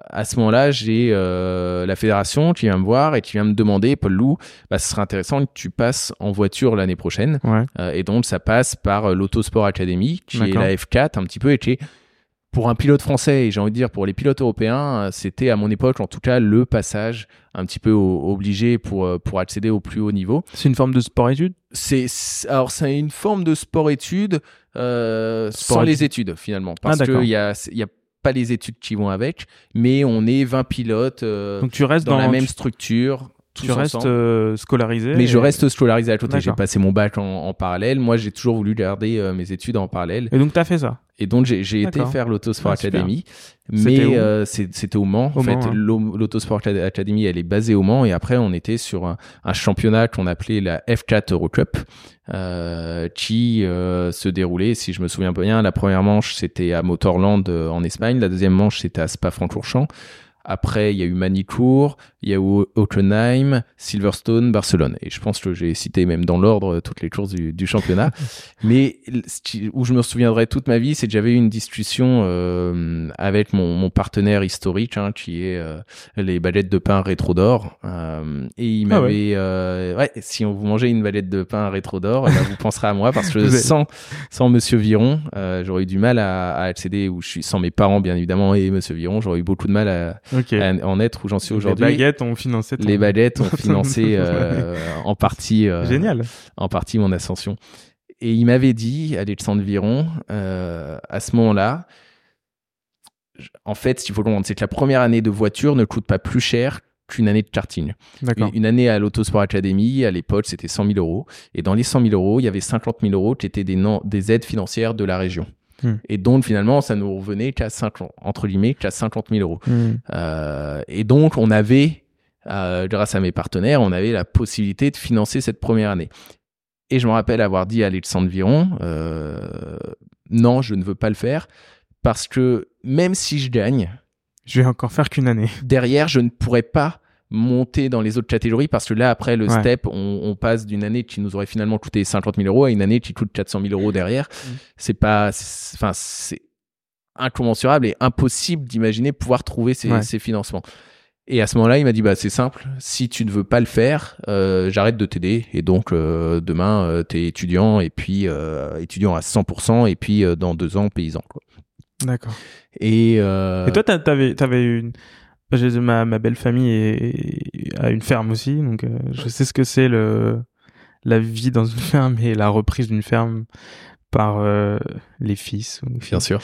[SPEAKER 2] à ce moment-là j'ai euh, la fédération qui vient me voir et qui vient me demander Paul Lou bah ce serait intéressant que tu passes en voiture l'année prochaine
[SPEAKER 1] Ouais.
[SPEAKER 2] euh, et donc ça passe par l'Autosport Academy, qui est la F4 un petit peu, et qui est pour un pilote français, et j'ai envie de dire pour les pilotes européens, c'était à mon époque en tout cas le passage un petit peu obligé pour, pour accéder au plus haut niveau.
[SPEAKER 1] C'est une forme de sport-études
[SPEAKER 2] C'est alors c'est une forme de sport-études euh,
[SPEAKER 1] Sport
[SPEAKER 2] sans
[SPEAKER 1] études.
[SPEAKER 2] les études finalement, parce
[SPEAKER 1] Ah,
[SPEAKER 2] qu'il y a, y a pas les études qui vont avec, mais on est 20 pilotes euh,
[SPEAKER 1] Donc tu restes
[SPEAKER 2] dans,
[SPEAKER 1] dans,
[SPEAKER 2] la même
[SPEAKER 1] tu,
[SPEAKER 2] structure.
[SPEAKER 1] tu
[SPEAKER 2] tous
[SPEAKER 1] restes euh, scolarisé.
[SPEAKER 2] Mais je reste scolarisé à côté. J'ai passé mon bac en, en parallèle. Moi, j'ai toujours voulu garder euh, mes études en parallèle.
[SPEAKER 1] Et donc t'as fait ça.
[SPEAKER 2] Et donc, j'ai été faire l'Autosport
[SPEAKER 1] Ah.
[SPEAKER 2] Academy. Mais euh, c'était au Mans.
[SPEAKER 1] Au
[SPEAKER 2] en fait,
[SPEAKER 1] hein.
[SPEAKER 2] l'Au- l'Autosport Acad- Academy, elle est basée au Mans. Et après, on était sur un, un championnat qu'on appelait la F4 Eurocup. Qui se déroulait, si je me souviens bien, la première manche c'était à Motorland en Espagne, la deuxième manche c'était à Spa-Francorchamps. Après, il y a eu Manicourt, il y a eu Hockenheim, Silverstone, Barcelone. Et je pense que j'ai cité même dans l'ordre toutes les courses du, du championnat. Mais où je me souviendrai toute ma vie, c'est que j'avais eu une discussion euh, avec mon, mon partenaire historique, hein, qui est euh, les baguettes de pain rétro d'or. Euh, et il
[SPEAKER 1] Ah
[SPEAKER 2] m'avait, ouais, si on vous mangez une baguette de pain rétro d'or, eh ben, vous penserez à moi parce que sans sans Monsieur Viron, j'aurais eu du mal à, à accéder où je suis, sans mes parents bien évidemment et Monsieur Viron, j'aurais eu beaucoup de mal à, À en être où j'en suis
[SPEAKER 1] Les
[SPEAKER 2] aujourd'hui.
[SPEAKER 1] baguettes ont financé ton...
[SPEAKER 2] Les baguettes ont financé euh, en partie euh,
[SPEAKER 1] Génial.
[SPEAKER 2] en partie mon ascension. Et il m'avait dit, Alexandre Viron, euh, à ce moment-là, en fait, ce qu'il faut comprendre, c'est que la première année de voiture ne coûte pas plus cher qu'une année de karting.
[SPEAKER 1] D'accord.
[SPEAKER 2] Une année à l'Autosport Academy, à l'époque, c'était 100 000 euros. Et dans les 100 000 euros, il y avait 50 000 euros qui étaient des, non- des aides financières de la région.
[SPEAKER 1] Hmm.
[SPEAKER 2] Et donc, finalement, ça nous revenait qu'à 50, entre guillemets, qu'à 50 000 euros.
[SPEAKER 1] Hmm.
[SPEAKER 2] Euh, et donc, on avait, euh, grâce à mes partenaires, on avait la possibilité de financer cette première année. Et je me rappelle avoir dit à Alexandre Viron, euh, non, je ne veux pas le faire, parce que même si je gagne,
[SPEAKER 1] Je vais encore faire qu'une année.
[SPEAKER 2] derrière, je ne pourrais pas monter dans les autres catégories parce que là, après le
[SPEAKER 1] Ouais.
[SPEAKER 2] step, on, on passe d'une année qui nous aurait finalement coûté 50 000 euros à une année qui coûte 400 000 euros derrière.
[SPEAKER 1] Mm.
[SPEAKER 2] C'est pas, enfin, c'est incommensurable et impossible d'imaginer pouvoir trouver ces,
[SPEAKER 1] Ouais.
[SPEAKER 2] ces financements. Et à ce moment-là, il m'a dit bah c'est simple, si tu ne veux pas le faire, euh, j'arrête de t'aider et donc euh, demain euh, t'es étudiant et puis euh, étudiant à 100% et puis dans deux ans paysan. Quoi.
[SPEAKER 1] D'accord.
[SPEAKER 2] Et,
[SPEAKER 1] Et toi, t'avais, t'avais une. J'ai- Ma, ma belle famille est, a une ferme aussi, donc euh, je sais ce que c'est le la vie dans une ferme et la reprise d'une ferme par euh, les fils. ou les filles.
[SPEAKER 2] bien sûr.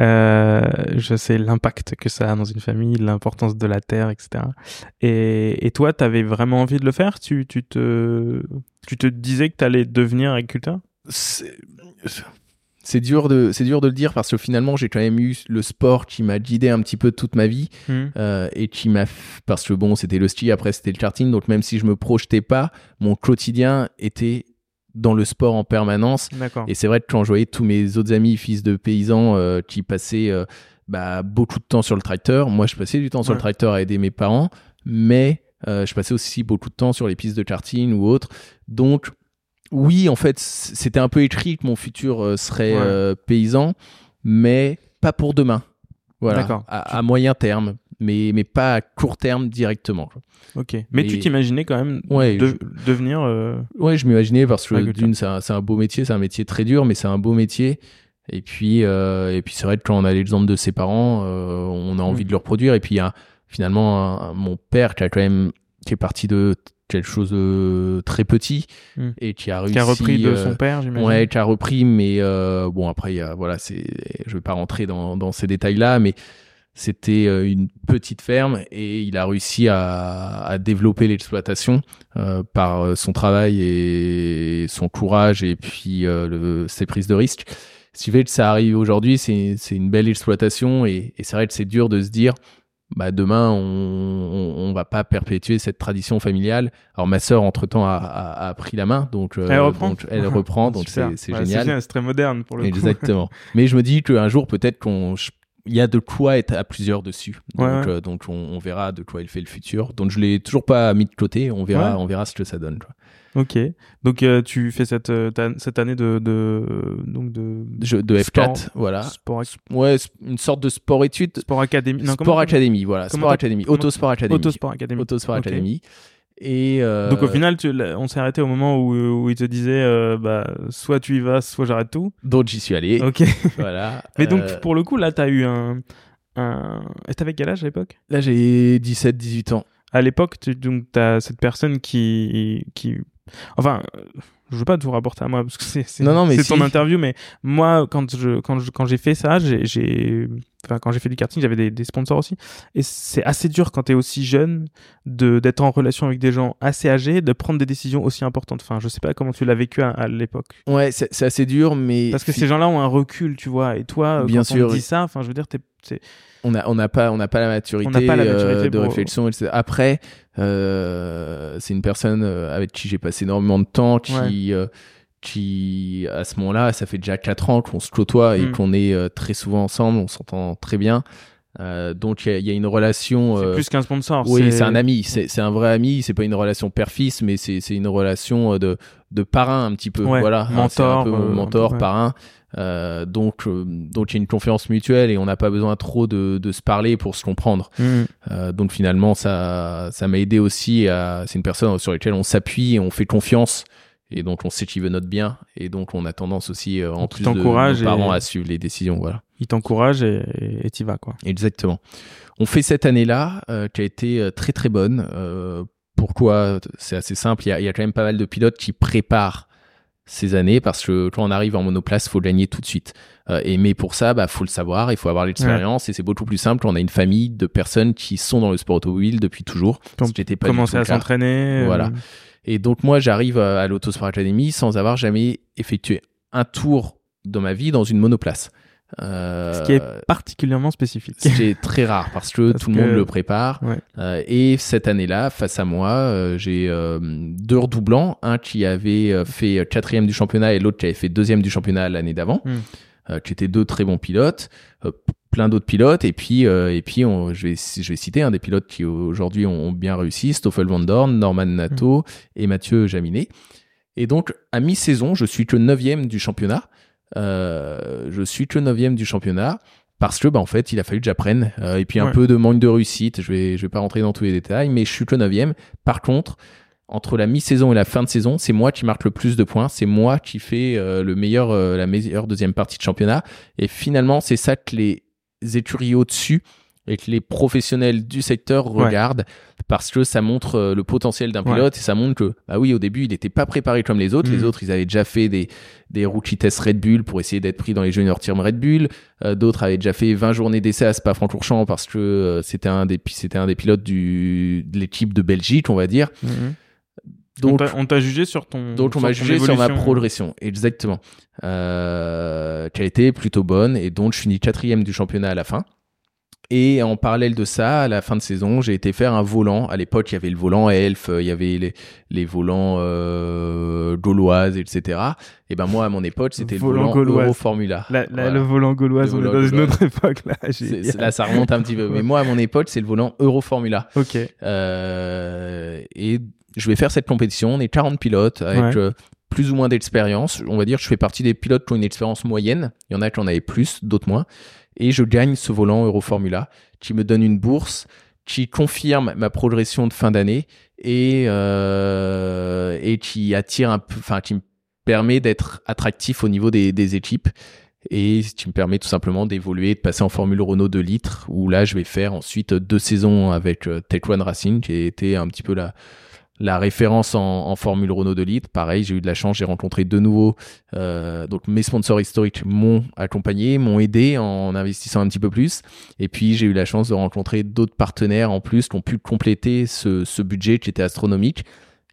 [SPEAKER 1] Euh, je sais l'impact que ça a dans une famille, l'importance de la terre, etc. Et, et toi, t'avais vraiment envie de le faire? Tu, tu te tu te disais que t'allais devenir agriculteur?
[SPEAKER 2] C'est dur de c'est dur de le dire parce que finalement j'ai quand même eu le sport qui m'a guidé un petit peu toute ma vie euh, et qui m'a parce que bon c'était le ski après c'était le karting donc même si je me projetais pas mon quotidien était dans le sport en permanence. Et c'est vrai que quand je voyais tous mes autres amis fils de paysans euh, qui passaient euh, bah, beaucoup de temps sur le tracteur moi je passais du temps sur le tracteur à aider mes parents mais je passais aussi beaucoup de temps sur les pistes de karting ou autres. Donc oui, en fait, c'était un peu écrit que mon futur euh, serait
[SPEAKER 1] Ouais.
[SPEAKER 2] euh, paysan, mais pas pour demain. Voilà, à, à moyen terme, mais, mais pas à court terme directement.
[SPEAKER 1] Ok. Mais
[SPEAKER 2] Et-
[SPEAKER 1] tu t'imaginais quand même
[SPEAKER 2] Ouais,
[SPEAKER 1] de- devenir. euh,
[SPEAKER 2] Ouais, je m'imaginais parce que d'une, c'est un, beau métier, c'est un métier très dur, mais c'est un beau métier. Et puis, euh, et puis c'est vrai que quand on a l'exemple de ses parents, euh, on a envie
[SPEAKER 1] Mm.
[SPEAKER 2] de le reproduire. Et puis il y a finalement un- un- mon père qui a quand même qui est parti de quelque chose de très petit
[SPEAKER 1] Mm.
[SPEAKER 2] et qui a réussi.
[SPEAKER 1] qui a repris de
[SPEAKER 2] euh,
[SPEAKER 1] son père, j'imagine.
[SPEAKER 2] Ouais, qui a repris, mais euh, bon après, y a, voilà, c'est, je vais pas rentrer dans, dans ces détails-là, mais c'était euh, une petite ferme et il a réussi à, à développer l'exploitation euh, par euh, son travail et son courage et puis euh, le, ses prises de risques. Ce qui fait que ça arrive aujourd'hui, c'est, c'est une belle exploitation et, et c'est vrai que c'est dur de se dire, bah demain on, on, on va pas perpétuer cette tradition familiale. Alors ma sœur entre temps a, a, a pris la main, donc euh,
[SPEAKER 1] Elle reprend.
[SPEAKER 2] donc elle reprend, donc c'est,
[SPEAKER 1] Ouais,
[SPEAKER 2] génial.
[SPEAKER 1] C'est très moderne pour le coup.
[SPEAKER 2] Exactement. Mais je me dis qu'un jour, peut-être qu'on, il y a de quoi être à plusieurs dessus. Donc,
[SPEAKER 1] Ouais, ouais.
[SPEAKER 2] euh, donc on, on verra de quoi il fait le futur. Donc je l'ai toujours pas mis de côté. On verra, on verra ce que ça donne. quoi.
[SPEAKER 1] Ok. Donc euh, tu fais cette euh, cette année de de donc de
[SPEAKER 2] de F4,
[SPEAKER 1] Sport.
[SPEAKER 2] voilà.
[SPEAKER 1] sport
[SPEAKER 2] Ouais, une sorte de sport étude.
[SPEAKER 1] sport académie. non,
[SPEAKER 2] Sport Academy, voilà. Sport
[SPEAKER 1] t'as-
[SPEAKER 2] Academy.
[SPEAKER 1] comment-
[SPEAKER 2] Autosport Academy.
[SPEAKER 1] Autosport académie.
[SPEAKER 2] Autosport
[SPEAKER 1] Ok.
[SPEAKER 2] Academy. Et euh,
[SPEAKER 1] Donc au final, tu, on s'est arrêté au moment où, où il te disait, euh, bah, soit tu y vas, soit j'arrête tout.
[SPEAKER 2] donc j'y suis allé.
[SPEAKER 1] Ok.
[SPEAKER 2] voilà.
[SPEAKER 1] Mais donc
[SPEAKER 2] Euh,
[SPEAKER 1] pour le coup, là, t'as eu un, un... Et t'avais quel âge à l'époque?
[SPEAKER 2] Là j'ai 17, 18 ans.
[SPEAKER 1] À l'époque, donc t'as cette personne qui, qui, enfin, euh, je veux pas tout rapporter à moi parce que c'est,
[SPEAKER 2] Non, non, mais
[SPEAKER 1] c'est
[SPEAKER 2] si.
[SPEAKER 1] ton interview, mais moi, quand je, quand je, quand j'ai fait ça, j'ai, enfin, quand j'ai fait du karting, j'avais des, des sponsors aussi, et c'est assez dur quand t'es aussi jeune de d'être en relation avec des gens assez âgés, de prendre des décisions aussi importantes. Enfin, je sais pas comment tu l'as vécu à, à l'époque.
[SPEAKER 2] Ouais, c'est assez dur, mais
[SPEAKER 1] Parce que ces gens-là ont un recul, tu vois, et toi,
[SPEAKER 2] Bien
[SPEAKER 1] quand
[SPEAKER 2] sûr,
[SPEAKER 1] on te
[SPEAKER 2] oui.
[SPEAKER 1] dit ça, enfin, je veux dire, t'es,
[SPEAKER 2] on a on n'a pas on n'a pas la maturité,
[SPEAKER 1] On n'a pas la maturité
[SPEAKER 2] euh, de
[SPEAKER 1] pour-
[SPEAKER 2] réflexion etc. après euh, c'est une personne euh, avec qui j'ai passé énormément de temps qui qui à ce moment-là ça fait déjà quatre ans qu'on se côtoie et
[SPEAKER 1] Mm.
[SPEAKER 2] qu'on est très souvent ensemble on s'entend très bien Euh, donc il y a- y, a une relation
[SPEAKER 1] c'est plus qu'un sponsor.
[SPEAKER 2] oui, c'est un ami, c'est un vrai ami, c'est pas une relation père-fils, mais c'est une relation de, de parrain un petit peu.
[SPEAKER 1] Ouais,
[SPEAKER 2] voilà, Hein,
[SPEAKER 1] mentor,
[SPEAKER 2] un peu
[SPEAKER 1] euh,
[SPEAKER 2] mentor,
[SPEAKER 1] ouais.
[SPEAKER 2] parrain. Euh, donc, euh, donc il y a une confiance mutuelle et on n'a pas besoin trop de, de se parler pour se comprendre.
[SPEAKER 1] Mhm.
[SPEAKER 2] Euh, donc finalement, ça ça m'a aidé aussi. à C'est une personne sur laquelle on s'appuie et on fait confiance. Et donc on sait qu'il veut notre bien. Et donc on a tendance aussi, en
[SPEAKER 1] Donc,
[SPEAKER 2] plus de nos parents,
[SPEAKER 1] et-
[SPEAKER 2] à suivre les décisions. Voilà.
[SPEAKER 1] Il t'encourage et t'y vas, quoi.
[SPEAKER 2] Exactement. On fait cette année-là qui a été très très bonne. Pourquoi? C'est assez simple. Il y, a, il y a quand même pas mal de pilotes qui préparent ces années parce que quand on arrive en monoplace, faut gagner tout de suite. Euh, et mais pour ça, bah faut le savoir, il faut avoir l'expérience et c'est beaucoup plus simple. On a une famille de personnes qui sont dans le sport automobile depuis toujours.
[SPEAKER 1] J'étais pas commencé à s'entraîner.
[SPEAKER 2] Euh, voilà. Et donc moi, j'arrive à l'Autosport Academy sans avoir jamais effectué un tour dans ma vie dans une monoplace.
[SPEAKER 1] Euh, ce qui est particulièrement spécifique.
[SPEAKER 2] Ce qui est très rare parce que tout le monde le prépare. Euh, et cette année-là, face à moi, euh, j'ai deux redoublants, un qui avait fait quatrième du championnat et l'autre qui avait fait deuxième du championnat l'année d'avant, hmm. qui étaient deux très bons pilotes. plein d'autres pilotes et puis et puis on, je vais je vais citer un des pilotes qui aujourd'hui ont, bien réussi Stoffel Van Dorn, Norman Nato hmm. et Mathieu Jaminet et donc à mi-saison je suis que neuvième du championnat je suis que neuvième du championnat parce que bah en fait il a fallu que j'apprenne. Euh, et puis un peu de manque de réussite. Je vais je vais pas rentrer dans tous les détails mais je suis que neuvième. Par contre entre la mi-saison et la fin de saison c'est moi qui marque le plus de points. C'est moi qui fais euh, le meilleur la meilleure deuxième partie de championnat. Et finalement c'est ça que les écuries au dessus et que les professionnels du secteur regardent parce que ça montre euh, le potentiel d'un pilote et ça montre que bah oui au début il n'était pas préparé comme les autres les mm. autres ils avaient déjà fait des des rookie tests Red Bull pour essayer d'être pris dans les junior team Red Bull euh, d'autres avaient déjà fait 20 journées d'essai à Spa-Francorchamps parce que euh, c'était un des c'était un des pilotes du de l'équipe de Belgique on va dire
[SPEAKER 1] mm-hmm. Donc, on t'a jugé sur ton.
[SPEAKER 2] Donc on m'a jugé sur ma progression, exactement, euh, qui a été plutôt bonne et donc je finis quatrième du championnat à la fin. Et en parallèle de ça, à la fin de saison, j'ai été faire un volant. À l'époque, il y avait le volant Elf, il y avait les, les volants euh, gauloises, etc. Et ben moi, à mon époque, c'était le volant Euro Formula.
[SPEAKER 1] Le volant gauloise, on est dans une autre époque là.
[SPEAKER 2] là, ça remonte un petit peu. Mais moi, à mon époque, c'est le volant Euro Formula.
[SPEAKER 1] Ok.
[SPEAKER 2] Euh, et je vais faire cette compétition. On est 40 pilotes avec euh, plus ou moins d'expérience. On va dire, je fais partie des pilotes qui ont une expérience moyenne. Il y en a qui en avaient plus, d'autres moins et je gagne ce volant Euroformula qui me donne une bourse qui confirme ma progression de fin d'année et euh, et qui attire un peu, enfin qui me permet d'être attractif au niveau des, des équipes et qui me permet tout simplement d'évoluer, de passer en Formule Renault 2 litres où là je vais faire ensuite deux saisons avec euh, Tech One Racing qui a été un petit peu la la référence en, Formule Renault de litre. Pareil, j'ai eu de la chance, j'ai rencontré de nouveaux. Euh, donc mes sponsors historiques m'ont accompagné, m'ont aidé en investissant un petit peu plus. Et puis j'ai eu la chance de rencontrer d'autres partenaires en plus qui ont pu compléter ce, ce budget qui était astronomique.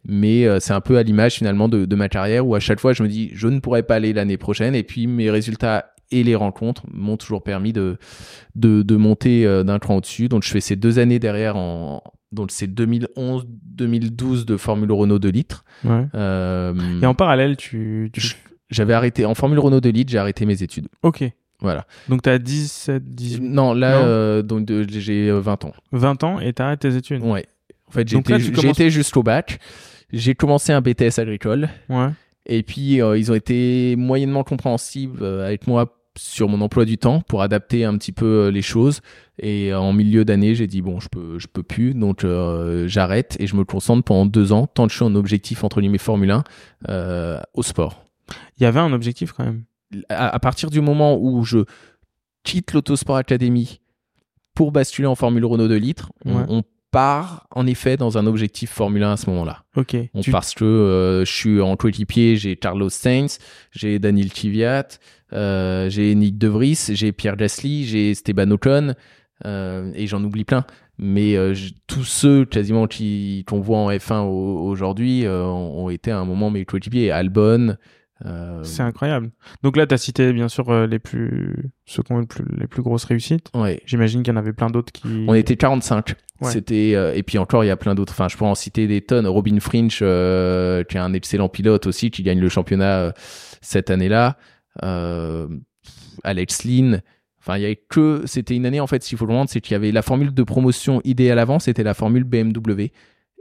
[SPEAKER 2] Mais euh, c'est un peu à l'image finalement de, de ma carrière où à chaque fois je me dis je ne pourrais pas aller l'année prochaine et puis mes résultats et les rencontres m'ont toujours permis de, de, de monter euh, d'un cran au-dessus. Donc je fais ces deux années derrière en, donc c'est 2011-2012 de Formule Renault de litre.
[SPEAKER 1] Euh, et en parallèle, tu,
[SPEAKER 2] j'avais arrêté en Formule Renault de litre, j'ai arrêté mes études.
[SPEAKER 1] Ok.
[SPEAKER 2] Voilà.
[SPEAKER 1] Donc tu as 17, 18
[SPEAKER 2] Non, là, euh, donc j'ai 20 ans.
[SPEAKER 1] 20 ans et tu arrêtes tes études
[SPEAKER 2] Ouais. En fait, j'ai été, jusqu'au bac. J'ai commencé un BTS agricole.
[SPEAKER 1] Ouais.
[SPEAKER 2] Et puis, euh, ils ont été moyennement compréhensibles avec moi sur mon emploi du temps pour adapter un petit peu euh, les choses. Et euh, en milieu d'année, j'ai dit bon, je peux, je peux plus, donc euh, j'arrête et je me concentre pendant deux ans, tant que je suis en objectif entre guillemets Formule 1 euh, au sport.
[SPEAKER 1] Il y avait un objectif quand même.
[SPEAKER 2] À, partir du moment où je quitte l'Autosport Academy pour basculer en Formule Renault de litre, on, part en effet dans un objectif Formule 1 à ce moment-là.
[SPEAKER 1] Ok.
[SPEAKER 2] Parce que je suis en coéquipier, j'ai Carlos Sainz, j'ai Daniel Tiviat, euh, j'ai Nick De Vries, j'ai Pierre Gasly, j'ai Esteban Ocon, euh, et j'en oublie plein. Mais euh, tous ceux quasiment qui qu'on voit en F1 aujourd'hui ont été à un moment mes coéquipiers. Albon.
[SPEAKER 1] C'est incroyable. Donc là, tu as cité bien sûr les plus ceux qui ont les plus, les plus grosses réussites.
[SPEAKER 2] Ouais.
[SPEAKER 1] J'imagine qu'il y en avait plein d'autres qui.
[SPEAKER 2] On était 45. C'était et puis encore il y a plein d'autres. Enfin, je pourrais en citer des tonnes. Robin Frinch, qui est un excellent pilote aussi, qui gagne le championnat cette année-là euh, Alex Lynn. Enfin, il y avait que, c'était une année, en fait, s'il faut le rendre, c'est qu'il y avait la formule de promotion idéale avant, c'était la formule BMW.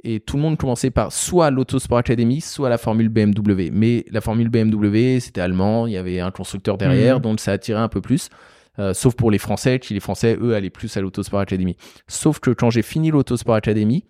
[SPEAKER 2] Et tout le monde commençait par soit l'Autosport Academy, soit la formule BMW. Mais la formule BMW, c'était allemand, il y avait un constructeur derrière, mhm. donc ça attirait un peu plus. Euh, sauf pour les Français, qui les Français, eux, allaient plus à l'Autosport Academy. Sauf que quand j'ai fini l'Autosport Academy,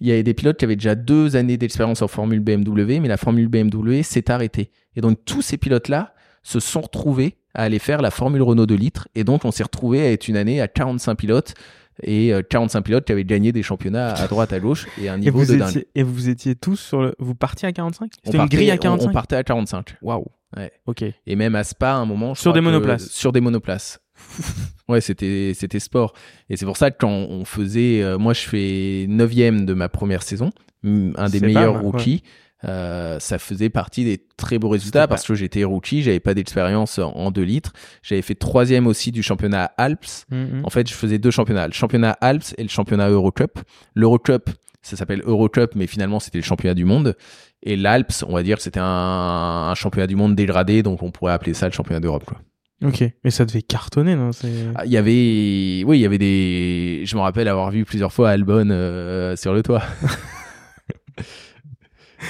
[SPEAKER 2] il y avait des pilotes qui avaient déjà deux années d'expérience en formule BMW, mais la formule BMW s'est arrêtée. Et donc tous ces pilotes-là, se sont retrouvés à aller faire la Formule Renault de litre. Et donc, on s'est retrouvé à être une année à 45 pilotes et 45 pilotes qui avaient gagné des championnats à droite, à gauche et un
[SPEAKER 1] Et
[SPEAKER 2] niveau
[SPEAKER 1] vous,
[SPEAKER 2] de dingue.
[SPEAKER 1] et vous étiez tous sur le. Vous partiez à 45
[SPEAKER 2] On
[SPEAKER 1] C'était une grille à
[SPEAKER 2] on-
[SPEAKER 1] 45
[SPEAKER 2] On partait à 45.
[SPEAKER 1] Waouh.
[SPEAKER 2] Ouais.
[SPEAKER 1] Ok.
[SPEAKER 2] Et même à Spa, à un moment.
[SPEAKER 1] Sur des monoplaces.
[SPEAKER 2] Sur des monoplaces. ouais, c'était c'était sport. Et c'est pour ça que quand on faisait, euh, moi je fais 9 de ma première saison, un des meilleurs
[SPEAKER 1] ouais.
[SPEAKER 2] Euh, ça faisait partie des très beaux résultats parce que j'étais rookie, j'avais pas d'expérience en 2 litres. J'avais fait troisième aussi du championnat Alps.
[SPEAKER 1] Mhm.
[SPEAKER 2] En fait, je faisais deux championnats, le championnat Alps et le championnat Eurocup. L'Eurocup, ça s'appelle Eurocup, mais finalement c'était le championnat du monde. Et l'Alps, on va dire que c'était un, un championnat du monde dégradé, donc on pourrait appeler ça le championnat d'Europe. quoi.
[SPEAKER 1] Ok. Mais ça devait cartonner, non
[SPEAKER 2] Ah, Il y avait, oui, il y avait des. Je me rappelle avoir vu plusieurs fois Albon euh, sur le toit.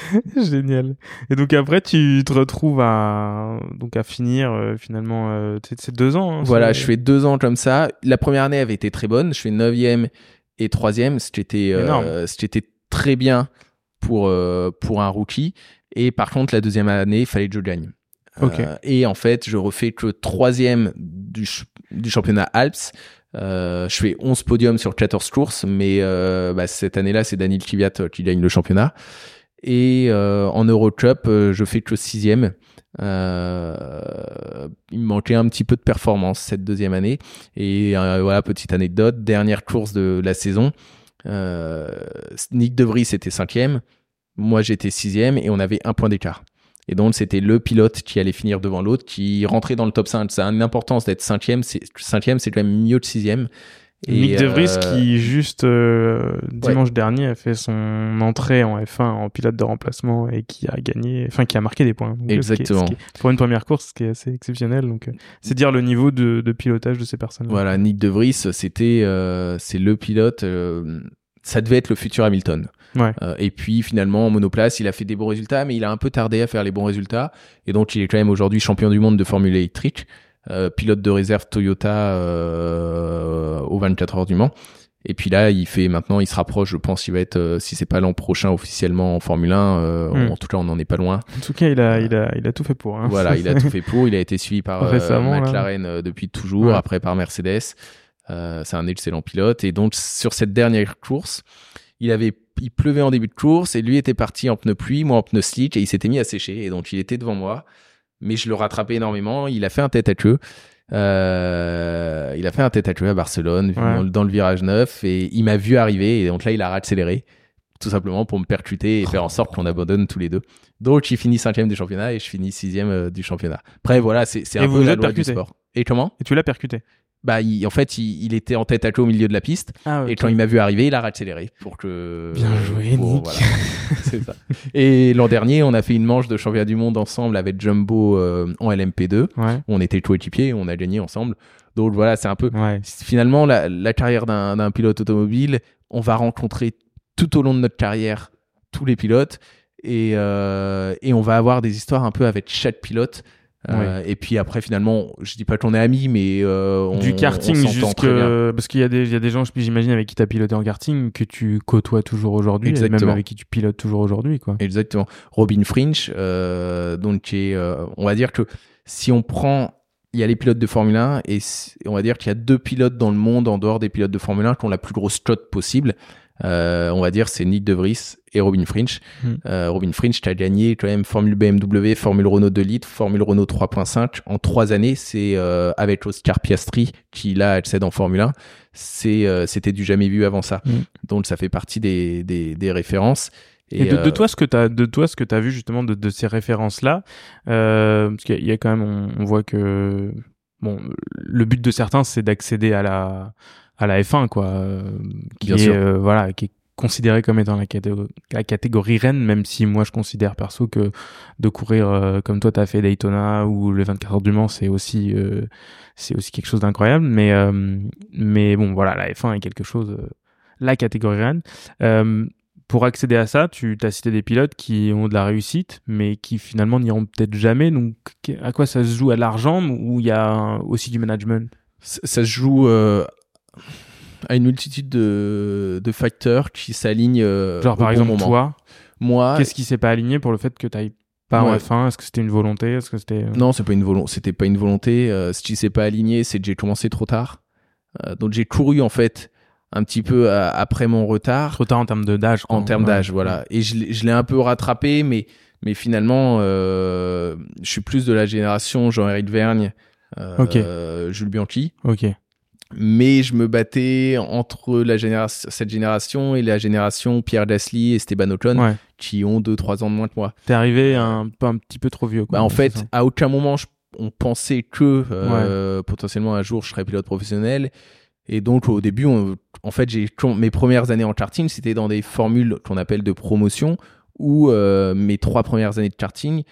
[SPEAKER 1] Génial. Et donc après, tu te retrouves à donc à finir euh, finalement euh, c'est deux ans. hein,
[SPEAKER 2] voilà, je fais deux ans comme ça. La première année avait été très bonne. Je fais neuvième et troisième, ce qui était, euh, ce qui était très bien pour euh, pour un rookie. Et par contre, la deuxième année, il fallait que je gagne. Et en fait, je refais que troisième du, ch- du championnat Alps. Euh, je fais 11 podiums sur 14 courses, mais euh, bah, cette année-là, c'est Daniel euh, qui gagne le championnat. Et euh, en Eurocup, euh, je fais que sixième. Euh, il me manquait un petit peu de performance cette deuxième année. Et voilà, petite anecdote, dernière course de la saison. Euh, Nick De Vries était cinquième, moi j'étais sixième et on avait un point d'écart. Et donc c'était le pilote qui allait finir devant l'autre, qui rentrait dans le top 5. Ça a une importance d'être cinquième. Cinquième, c'est quand même mieux de sixième. Et,
[SPEAKER 1] Nick De Vries
[SPEAKER 2] euh,
[SPEAKER 1] qui juste euh, dimanche dernier a fait son entrée en F1 en pilote de remplacement et qui a gagné, enfin qui a marqué des points. Donc, ce qui est-
[SPEAKER 2] Exactement.
[SPEAKER 1] ce qui est- pour une première course, ce qui est assez exceptionnel. Donc euh, c'est dire le niveau de, de pilotage de ces personnes.
[SPEAKER 2] Voilà, Nick De Vries, c'était euh, c'est le pilote. euh, ça devait être le futur Hamilton.
[SPEAKER 1] Ouais.
[SPEAKER 2] Et puis finalement en monoplace, il a fait des bons résultats, mais il a un peu tardé à faire les bons résultats. Et donc il est quand même aujourd'hui champion du monde de Formule électrique, euh, pilote de réserve Toyota euh, aux 24 heures du Mans. Et puis là, il fait maintenant, il se rapproche. Je pense, il va être, euh, si c'est pas l'an prochain officiellement en Formule 1, euh,
[SPEAKER 1] Hmm.
[SPEAKER 2] en tout cas, on n'en est pas loin.
[SPEAKER 1] En tout cas, il a, il a, il a tout fait pour. Hein.
[SPEAKER 2] Voilà, il a tout fait pour. Il a été suivi par euh. McLaren depuis toujours,
[SPEAKER 1] Ouais.
[SPEAKER 2] après par Mercedes. C'est un excellent pilote. Et donc, sur cette dernière course, il avait, il pleuvait en début de course et lui était parti en pneu pluie, moi en pneu slick et il s'était mis à sécher. Et donc, il était devant moi. Mais je le rattrapais énormément. Il a fait un tête à queue. Euh, il a fait un tête à queue à Barcelone
[SPEAKER 1] Ouais.
[SPEAKER 2] dans, le- virage 9 et il m'a vu arriver et donc là il a accéléré tout simplement pour me percuter et faire en sorte qu'on abandonne tous les deux. Donc il finit cinquième du championnat et je finis sixième euh, du championnat. Après voilà, c'est un
[SPEAKER 1] vous
[SPEAKER 2] peu
[SPEAKER 1] vous
[SPEAKER 2] la
[SPEAKER 1] êtes
[SPEAKER 2] loi du
[SPEAKER 1] percuté.
[SPEAKER 2] sport. Et comment?
[SPEAKER 1] Et tu l'as percuté.
[SPEAKER 2] Bah il- en fait il, il était en tête à queue au milieu de la piste
[SPEAKER 1] Ah,
[SPEAKER 2] et quand il m'a vu arriver, il a accéléré pour que
[SPEAKER 1] Bien joué,
[SPEAKER 2] pour-
[SPEAKER 1] Nick.
[SPEAKER 2] voilà. C'est ça. Et l'an dernier, on a fait une manche de championnat du monde ensemble avec Jumbo euh, en LMP2.
[SPEAKER 1] Ouais.
[SPEAKER 2] On était coéquipiers, on a gagné ensemble. Donc voilà, c'est un peu
[SPEAKER 1] Ouais.
[SPEAKER 2] finalement la, la carrière d'un d'un pilote automobile, on va rencontrer tout au long de notre carrière tous les pilotes et, euh, et on va avoir des histoires un peu avec chaque pilote. Euh, Et puis après, finalement, je dis pas qu'on est amis, mais euh, on,
[SPEAKER 1] du karting jusque parce qu'il y a des il y a des gens j'imagine avec qui tu as piloté en karting que tu côtoies toujours aujourd'hui et même avec qui tu pilotes toujours aujourd'hui quoi.
[SPEAKER 2] Exactement. Robin Fringe, euh, donc est, euh, on va dire que si on prend, il y a les pilotes de Formule 1 et on va dire qu'il y a deux pilotes dans le monde en dehors des pilotes de Formule 1 qui ont la plus grosse cote possible. Euh, on va dire c'est Nick De Vries et Robin Fringe.
[SPEAKER 1] Hmm.
[SPEAKER 2] Euh, Robin Fringe qui a gagné quand même Formule BMW, Formule Renault 2 litres, Formule Renault 3.5 en trois années. C'est euh, avec Oscar Piastri qui là accède en Formule 1. C'est euh, c'était du jamais vu avant ça.
[SPEAKER 1] Hmm.
[SPEAKER 2] Donc ça fait partie des des, des références.
[SPEAKER 1] Et, de, de toi, ce que t'as, de toi, ce que t'as vu justement de, de ces références-là, parce qu'il y a- il y a quand même, on, on voit que bon, le but de certains, c'est d'accéder à la à la F1, quoi, euh, qui
[SPEAKER 2] Bien
[SPEAKER 1] est
[SPEAKER 2] sûr.
[SPEAKER 1] euh, voilà, qui est considéré comme étant la catégorie, la catégorie reine, même si moi je considère perso que de courir euh, comme toi t'as fait Daytona ou le 24 heures du Mans, c'est aussi c'est aussi quelque chose d'incroyable. Mais mais bon, voilà, la F1 est quelque chose, la catégorie reine. Pour accéder à ça, tu as cité des pilotes qui ont de la réussite, mais qui finalement n'iront peut-être jamais. Donc, à quoi ça se joue? À l'argent ou il y a aussi du management?
[SPEAKER 2] Ça ça se joue euh, à une multitude de, de facteurs qui s'alignent. euh,
[SPEAKER 1] Genre,
[SPEAKER 2] au
[SPEAKER 1] par
[SPEAKER 2] bon
[SPEAKER 1] exemple,
[SPEAKER 2] moment.
[SPEAKER 1] toi,
[SPEAKER 2] Moi,
[SPEAKER 1] qu'est-ce qui s'est pas aligné pour le fait que tu n'ailles pas en
[SPEAKER 2] Ouais.
[SPEAKER 1] F1 Est-ce que c'était une volonté? Est-ce que c'était. euh,
[SPEAKER 2] non, c'est pas une volonté. C'était pas une volonté. Euh, ce qui s'est pas aligné, c'est que j'ai commencé trop tard. Euh, donc j'ai couru en fait un petit peu après mon retard.
[SPEAKER 1] Trop tard en termes de d'âge.
[SPEAKER 2] En termes
[SPEAKER 1] Ouais.
[SPEAKER 2] d'âge, voilà. Et je, l'ai- je l'ai un peu rattrapé, mais, mais finalement, euh, je suis plus de la génération Jean-Éric Vergne,
[SPEAKER 1] Ok.
[SPEAKER 2] euh, Jules Bianchi.
[SPEAKER 1] Ok.
[SPEAKER 2] Mais je me battais entre la génération, cette génération et la génération Pierre Gasly et Esteban Ocon,
[SPEAKER 1] Ouais.
[SPEAKER 2] qui ont 2-3 ans de moins que moi.
[SPEAKER 1] T'es arrivé un un petit peu trop vieux. Quoi,
[SPEAKER 2] Bah, en fait, à aucun moment, je- on pensait que euh, potentiellement un jour je serais pilote professionnel. Et donc, au début, on- en fait, j'ai mes premières années en karting, c'était dans des formules qu'on appelle de promotion, où euh, mes trois premières années de karting,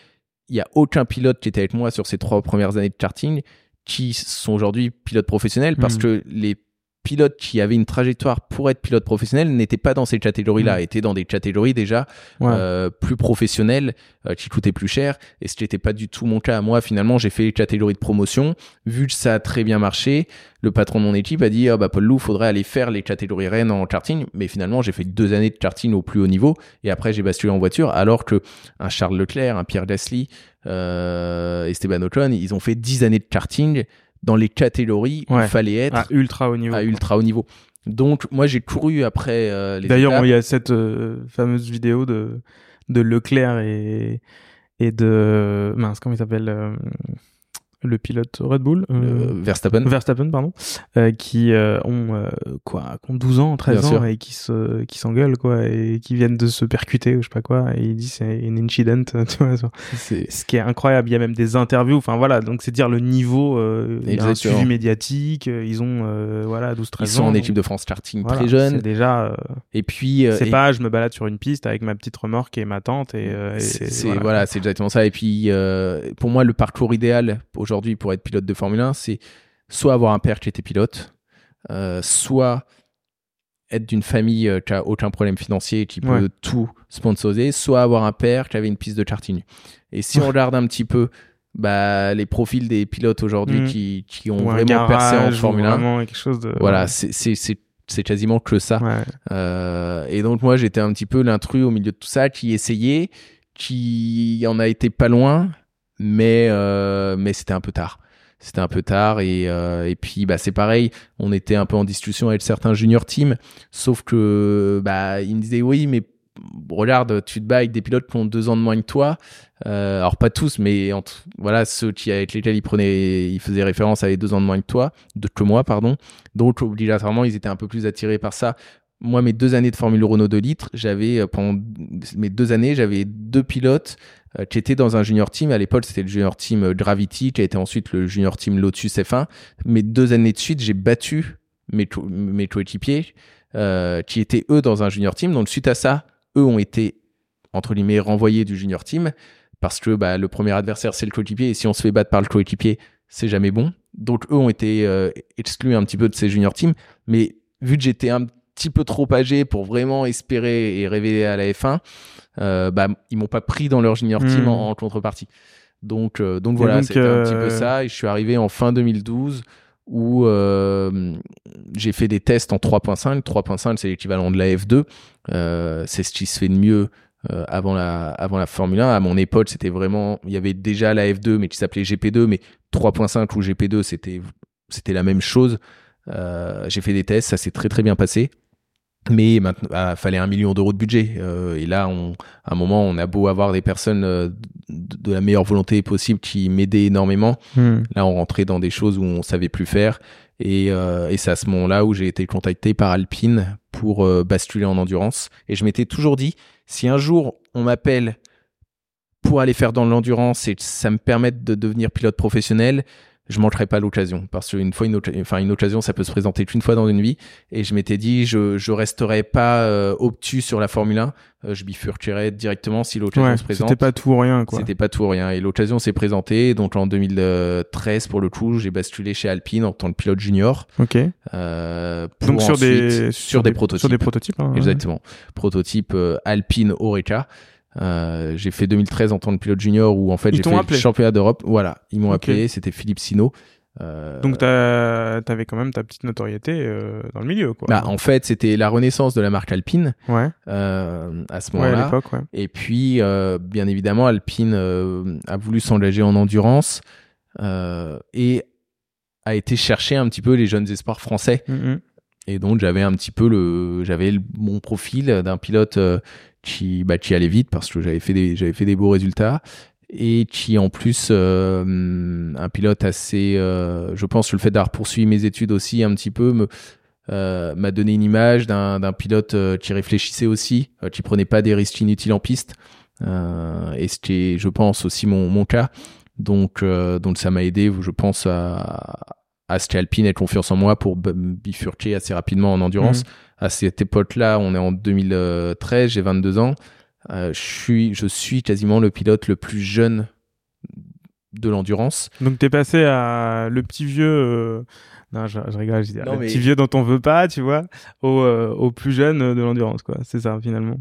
[SPEAKER 2] il y a aucun pilote qui était avec moi sur ces trois premières années de karting qui sont aujourd'hui pilotes professionnels parce
[SPEAKER 1] Mhm.
[SPEAKER 2] que les pilotes qui avaient une trajectoire pour être pilote professionnel n'étaient pas dans ces catégories-là,
[SPEAKER 1] Mhm.
[SPEAKER 2] étaient dans des catégories déjà
[SPEAKER 1] Ouais.
[SPEAKER 2] euh, plus professionnelles, euh, qui coûtaient plus cher. Et ce n'était pas du tout mon cas. Moi, finalement, j'ai fait les catégories de promotion. Vu que ça a très bien marché, le patron de mon équipe a dit, ah bah Paul Lou, faudrait aller faire les catégories Rennes en karting. Mais finalement, j'ai fait deux années de karting au plus haut niveau. Et après, j'ai basculé en voiture. Alors que un Charles Leclerc, un Pierre Gasly, euh, Esteban Ocon, ils ont fait dix années de karting dans les catégories où il fallait être
[SPEAKER 1] à ultra haut niveau.
[SPEAKER 2] à ultra haut niveau. Donc, moi, j'ai couru après euh, les
[SPEAKER 1] D'ailleurs, il y a cette euh, fameuse vidéo de, de Leclerc et, et de. Mince, comment il s'appelle euh, Le pilote Red Bull euh,
[SPEAKER 2] euh, Verstappen.
[SPEAKER 1] Verstappen, pardon, euh, qui euh, ont quoi, ont 12 ans, 13
[SPEAKER 2] Bien
[SPEAKER 1] ans
[SPEAKER 2] sûr.
[SPEAKER 1] et qui se, qui s'engueulent quoi, et qui viennent de se percuter ou je sais pas quoi, et il dit c'est une incident, tu vois. Ce qui est incroyable, il y a même des interviews, enfin voilà, donc c'est dire le niveau, il y a un suivi médiatique, ils ont voilà 12 13
[SPEAKER 2] Ils sont
[SPEAKER 1] ans.
[SPEAKER 2] en
[SPEAKER 1] donc
[SPEAKER 2] équipe de France karting
[SPEAKER 1] voilà,
[SPEAKER 2] très jeune.
[SPEAKER 1] C'est déjà
[SPEAKER 2] Et puis,
[SPEAKER 1] c'est
[SPEAKER 2] et-
[SPEAKER 1] pas je me balade sur une piste avec ma petite remorque et ma tante et, et-
[SPEAKER 2] c'est voilà, c'est exactement ça. Et puis, pour moi, le parcours idéal aujourd'hui pour être pilote de Formule 1, c'est soit avoir un père qui était pilote, euh, soit être d'une famille euh, qui a aucun problème financier et qui peut
[SPEAKER 1] Ouais.
[SPEAKER 2] tout sponsoriser, soit avoir un père qui avait une piste de karting. Et si on regarde un petit peu bah, les profils des pilotes aujourd'hui
[SPEAKER 1] Mhm.
[SPEAKER 2] qui, qui ont
[SPEAKER 1] ou
[SPEAKER 2] vraiment percé en Formule 1,
[SPEAKER 1] vraiment quelque chose de
[SPEAKER 2] voilà, c'est- quasiment que ça.
[SPEAKER 1] ouais.
[SPEAKER 2] Euh, et donc moi j'étais un petit peu l'intrus au milieu de tout ça qui essayait, qui en a été pas loin, mais euh, mais c'était un peu tard. C'était un peu tard et euh, et puis bah c'est pareil, on était un peu en discussion avec certains junior teams, sauf que bah ils me disaient oui mais regarde tu te bats avec des pilotes qui ont deux ans de moins que toi. Euh, alors pas tous mais entre, voilà ceux qui avec lesquels ils prenaient ils faisaient référence avaient deux ans de moins que toi, de que moi pardon. Donc obligatoirement ils étaient un peu plus attirés par ça moi, mes deux années de Formule Renault 2 litres, j'avais, euh, pendant mes deux années, j'avais deux pilotes euh, qui étaient dans un junior team. À l'époque, c'était le junior team euh, Gravity, qui a été ensuite le junior team Lotus F1. Mes deux années de suite, j'ai battu mes, co- mes coéquipiers qui étaient, eux, dans un junior team. Donc, suite à ça, eux ont été, entre guillemets, renvoyés du junior team parce que bah, le premier adversaire, c'est le coéquipier. Et si on se fait battre par le coéquipier, c'est jamais bon. Donc, eux ont été exclus un petit peu de ces junior teams. Mais vu que j'étais un petit peu trop âgé pour vraiment espérer et rêver à la F1, euh, bah, ils m'ont pas pris dans leur junior team
[SPEAKER 1] Hmm.
[SPEAKER 2] en, en contrepartie. Donc, euh, donc
[SPEAKER 1] Et
[SPEAKER 2] voilà, c'était un petit peu
[SPEAKER 1] euh,
[SPEAKER 2] ça. Et je suis arrivé en fin 2012 où euh, j'ai fait des tests en 3.5. 3.5, c'est l'équivalent de la F2. Euh, c'est ce qui se fait de mieux euh, avant la avant la Formule 1. À mon époque, c'était vraiment, il y avait déjà la F2, mais qui s'appelait GP2, mais 3.5 ou GP2, c'était c'était la même chose. J'ai fait des tests, ça s'est très très bien passé. Mais maintenant, ah, fallait un million d'euros de budget. Euh, et là, on, à un moment, on a beau avoir des personnes euh, de, de la meilleure volonté possible qui m'aidaient énormément.
[SPEAKER 1] Hmm.
[SPEAKER 2] Là, on rentrait dans des choses où on savait plus faire. Et, euh, et c'est à ce moment-là où j'ai été contacté par Alpine pour basculer en endurance. Et je m'étais toujours dit, si un jour on m'appelle pour aller faire dans l'endurance et que ça me permette de devenir pilote professionnel, je manquerai pas l'occasion. Parce qu'une fois, une, enfin, une occasion, ça peut se présenter qu'une fois dans une vie. Et je m'étais dit, je, je resterai pas euh, obtus sur la Formule 1. Euh, je bifurquerai directement si l'occasion
[SPEAKER 1] Ouais,
[SPEAKER 2] se présente.
[SPEAKER 1] c'était pas tout ou rien quoi.
[SPEAKER 2] C'était pas tout ou rien. Et l'occasion s'est présentée. Donc en 2013, pour le coup, j'ai basculé chez Alpine en tant que pilote junior.
[SPEAKER 1] Ok.
[SPEAKER 2] Euh, pour
[SPEAKER 1] Donc sur des
[SPEAKER 2] sur, des, prototypes.
[SPEAKER 1] Sur des prototypes. hein, ouais.
[SPEAKER 2] Exactement. Prototype euh, Alpine Oreca. Euh, j'ai fait 2013 en tant que pilote junior où en fait j'ai fait
[SPEAKER 1] appelé
[SPEAKER 2] le championnat d'Europe. Voilà, ils m'ont
[SPEAKER 1] Ok.
[SPEAKER 2] appelé. C'était Philippe Sino. Euh,
[SPEAKER 1] Donc t'avais quand même ta petite notoriété euh, dans le milieu quoi.
[SPEAKER 2] bah, en fait, c'était la renaissance de la marque Alpine
[SPEAKER 1] Ouais.
[SPEAKER 2] à ce
[SPEAKER 1] Ouais,
[SPEAKER 2] moment-là.
[SPEAKER 1] l'époque, ouais.
[SPEAKER 2] Et puis, bien évidemment, Alpine a voulu s'engager en endurance et a été chercher un petit peu les jeunes espoirs français
[SPEAKER 1] Mhm.
[SPEAKER 2] et donc j'avais un petit peu le, j'avais le bon profil d'un pilote qui, bah, qui allait vite parce que j'avais fait des, beaux résultats et qui en plus euh, un pilote assez euh, je pense que le fait d'avoir poursuivi mes études aussi un petit peu euh, m'a donné une image d'un pilote qui réfléchissait aussi qui prenait pas des risques inutiles en piste et c'était je pense aussi mon, cas donc donc ça m'a aidé je pense à à ce Alpine ait confiance en moi pour bifurquer assez rapidement en endurance. Mmh. À cette époque-là, on est en 2013, j'ai 22 ans. Euh, je, suis, je suis quasiment le pilote le plus jeune de l'endurance.
[SPEAKER 1] Donc tu es passé à le petit vieux... Euh, non, je, rigole, je dis, le petit vieux dont on veut pas, tu vois, au, euh, au plus jeune de l'endurance, quoi. C'est ça, finalement.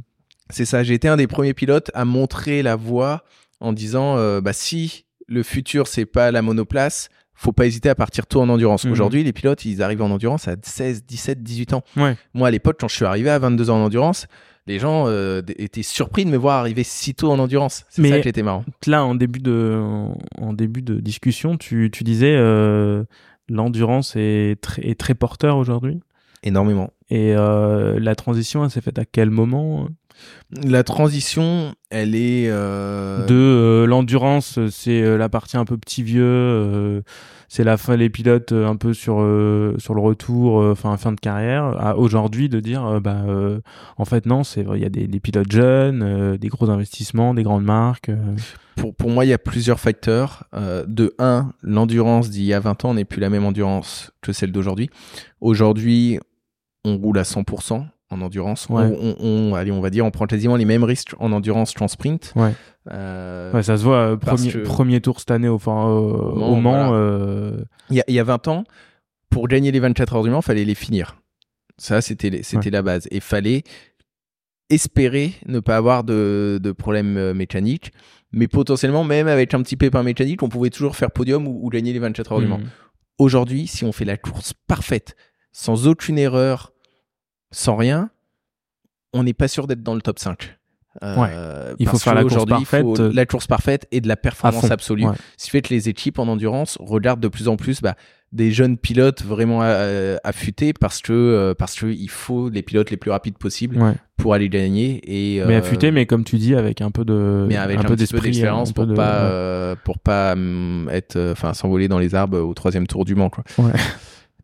[SPEAKER 2] C'est ça, j'ai été un des premiers pilotes à montrer la voie en disant, bah si le futur c'est pas la monoplace, faut pas hésiter à partir tôt en endurance. Mhm. Aujourd'hui, les pilotes, ils arrivent en endurance à 16, 17, 18 ans.
[SPEAKER 1] Ouais.
[SPEAKER 2] Moi, à l'époque, quand je suis arrivé à 22 ans en endurance, les gens euh, étaient surpris de me voir arriver si tôt en endurance. C'est ça qui était marrant.
[SPEAKER 1] Là, en début de, en, début de discussion, tu, tu disais euh, l'endurance est très, est très porteur aujourd'hui?
[SPEAKER 2] Énormément.
[SPEAKER 1] Et euh, la transition, elle s'est faite à quel moment?
[SPEAKER 2] La transition, elle est euh...
[SPEAKER 1] de euh, l'endurance, c'est la partie un peu petit vieux c'est la fin les pilotes euh, un peu sur euh, sur le retour euh, enfin fin de carrière à aujourd'hui de dire bah en fait non c'est il y a des, des pilotes jeunes des gros investissements des grandes marques
[SPEAKER 2] pour, pour moi, il y a plusieurs facteurs. de un, l'endurance d'il y a 20 ans n'est plus la même endurance que celle d'aujourd'hui. Aujourd'hui, on roule à 100% en endurance. On, on, allez, on va dire, on prend quasiment les mêmes risques en endurance qu'en sprint.
[SPEAKER 1] Ouais. Euh, ouais, ça se voit. Euh, premier, premier tour cette année au, enfin, au Mans. Euh,
[SPEAKER 2] il, y a, il y a 20 ans, pour gagner les 24 heures du Mans, fallait les finir. Ça, c'était c'était la base. Et fallait espérer ne pas avoir de, de problème mécanique. Mais potentiellement, même avec un petit pépin mécanique, on pouvait toujours faire podium ou, gagner les 24 heures du Mans. Mhm. Aujourd'hui, si on fait la course parfaite, sans aucune erreur, sans rien, on n'est pas sûr d'être dans le top 5.
[SPEAKER 1] Euh, il faut faire la course parfaite,
[SPEAKER 2] euh, la course parfaite et de la performance absolue. Ce qui fait que les équipes en endurance regardent de plus en plus bah, des jeunes pilotes vraiment euh, affûtés parce que parce que il faut les pilotes les plus rapides possibles pour aller gagner et
[SPEAKER 1] mais affûtés mais comme tu dis avec un peu de
[SPEAKER 2] mais avec un, peu d'expérience pour, pas pour pas hum, être enfin s'envoler dans les arbres au troisième tour du Mans quoi.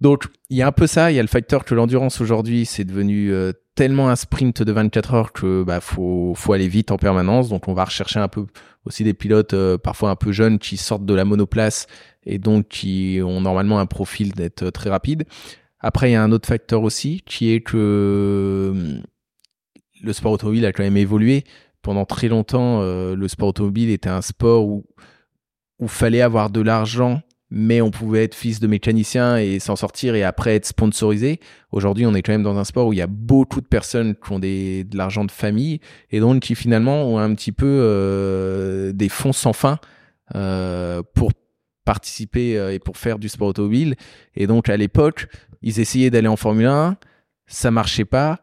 [SPEAKER 2] Donc, il y a un peu ça. Il y a le facteur que l'endurance aujourd'hui, c'est devenu euh, tellement un sprint de 24 heures que bah faut aller vite en permanence. Donc, on va rechercher un peu aussi des pilotes euh, parfois un peu jeunes qui sortent de la monoplace et donc qui ont normalement un profil d'être euh, très rapide. Après, il y a un autre facteur aussi qui est que le sport automobile a quand même évolué. Pendant très longtemps, le sport automobile était un sport où où fallait avoir de l'argent mais on pouvait être fils de mécanicien et s'en sortir et après être sponsorisé. Aujourd'hui, on est quand même dans un sport où il y a beaucoup de personnes qui ont des, de l'argent de famille et donc qui finalement ont un petit peu euh, des fonds sans fin euh, pour participer euh, et pour faire du sport automobile. Et donc à l'époque, ils essayaient d'aller en Formule 1, ça marchait pas,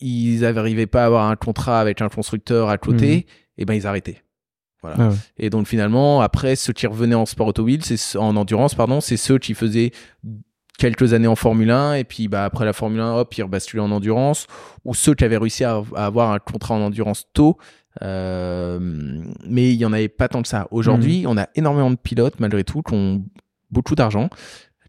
[SPEAKER 2] ils n'arrivaient pas à avoir un contrat avec un constructeur à côté, mmh. et ben ils arrêtaient. Voilà. Ah et donc finalement, après, ceux qui revenaient en sport automobile, c'est en endurance, pardon, c'est ceux qui faisaient quelques années en Formule 1 et puis bah après la Formule 1, hop, ils rebasculaient en endurance. Ou ceux qui avaient réussi à, avoir un contrat en endurance tôt. Euh, mais il y en avait pas tant que ça. Aujourd'hui, mmh. on a énormément de pilotes malgré tout qui ont beaucoup d'argent,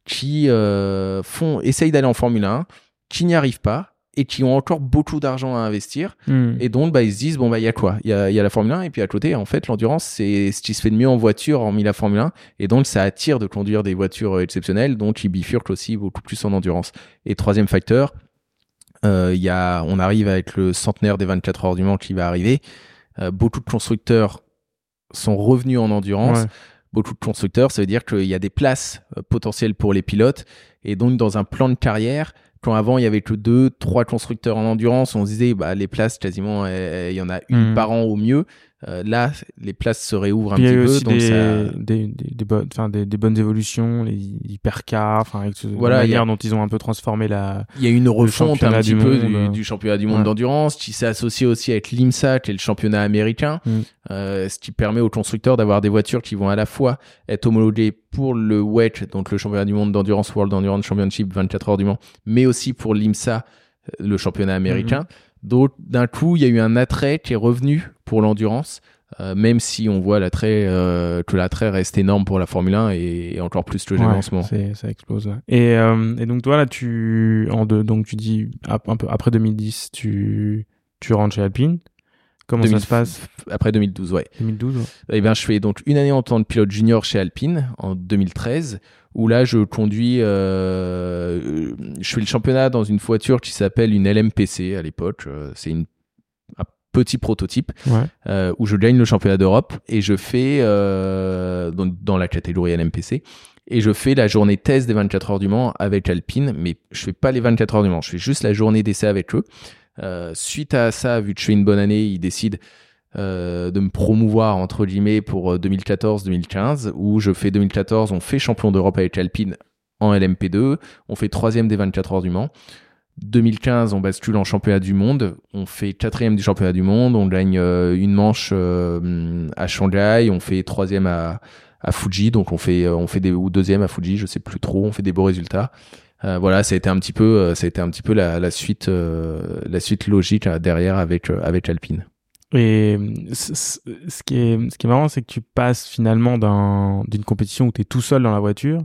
[SPEAKER 2] qui euh, font, essayent d'aller en Formule 1, qui n'y arrivent pas et qui ont encore beaucoup d'argent à investir. Hmm. Et donc, bah, ils se disent, bon, bah, il y a quoi? Il y a, y a, la Formule 1, et puis à côté, en fait, l'endurance, c'est ce qui se fait de mieux en voiture, hormis la Formule 1. Et donc, ça attire de conduire des voitures exceptionnelles, donc ils bifurquent aussi beaucoup plus en endurance. Et troisième facteur, euh, y a, on arrive avec le centenaire des 24 heures du Mans qui va arriver. Euh, beaucoup de constructeurs sont revenus en endurance. Beaucoup de constructeurs, ça veut dire qu'il y a des places euh, potentielles pour les pilotes. Et donc, dans un plan de carrière, quand avant il y avait que deux, trois constructeurs en endurance, on se disait bah les places quasiment il y en a une hmm. par an au mieux. Euh, là, les places se réouvrent un
[SPEAKER 1] Puis il y a
[SPEAKER 2] petit
[SPEAKER 1] eu
[SPEAKER 2] peu.
[SPEAKER 1] aussi
[SPEAKER 2] donc
[SPEAKER 1] des,
[SPEAKER 2] ça-
[SPEAKER 1] des, des, bonnes, des, des bonnes évolutions, les hypercars, enfin, avec ce-
[SPEAKER 2] Voilà,
[SPEAKER 1] la
[SPEAKER 2] a-
[SPEAKER 1] manière dont ils ont un peu transformé la.
[SPEAKER 2] Il y a une refonte un petit
[SPEAKER 1] du
[SPEAKER 2] peu du, du championnat du monde
[SPEAKER 1] Ouais.
[SPEAKER 2] d'endurance qui s'est associé aussi avec l'IMSA qui est le championnat américain,
[SPEAKER 1] Mm.
[SPEAKER 2] euh, ce qui permet aux constructeurs d'avoir des voitures qui vont à la fois être homologuées pour le WEC, donc le championnat du monde d'endurance World Endurance Championship 24 heures du Mans, mais aussi pour l'IMSA, euh, le championnat américain. Donc d'un coup, il y a eu un attrait qui est revenu pour l'endurance. euh, même si on voit l'attrait euh, que l'attrait reste énorme pour la Formule 1 et, et encore plus que jamais
[SPEAKER 1] Ouais,
[SPEAKER 2] en ce moment.
[SPEAKER 1] ça explose. ouais. Et, euh, et donc toi là, tu en donc tu dis un peu après 2010, tu tu rentres chez Alpine. Comment
[SPEAKER 2] 2000
[SPEAKER 1] ça se passe
[SPEAKER 2] Après 2012, ouais.
[SPEAKER 1] 2012. ouais.
[SPEAKER 2] Eh ben, je fais donc une année en tant que pilote junior chez Alpine en 2013, où là je conduis, euh, je fais le championnat dans une voiture qui s'appelle une LMPC à l'époque. Euh, C'est une un petit prototype
[SPEAKER 1] Ouais.
[SPEAKER 2] euh, où je gagne le championnat d'Europe et je fais euh, dans, dans la catégorie LMPC et je fais la journée test des 24 heures du Mans avec Alpine, mais je fais pas les 24 heures du Mans, je fais juste la journée d'essai avec eux. Euh, suite à ça, vu que je fais une bonne année, ils décident euh, de me promouvoir entre guillemets pour euh, 2014-2015 où je fais 2014 on fait champion d'Europe avec Alpine en LMP2 on fait troisième des 24 heures du Mans. 2015 on bascule en championnat du monde on fait quatrième du championnat du monde on gagne euh, une manche euh, à Shanghai on fait troisième à à Fuji donc on fait euh, on fait ou deuxième à Fuji je sais plus trop on fait des beaux résultats Euh, voilà ça a été un petit peu euh, ça a été un petit peu la, la suite euh, la suite logique derrière avec avec Alpine
[SPEAKER 1] Et ce qui est, ce qui est marrant, c'est que tu passes finalement d'un, d'une compétition où tu es tout seul dans la voiture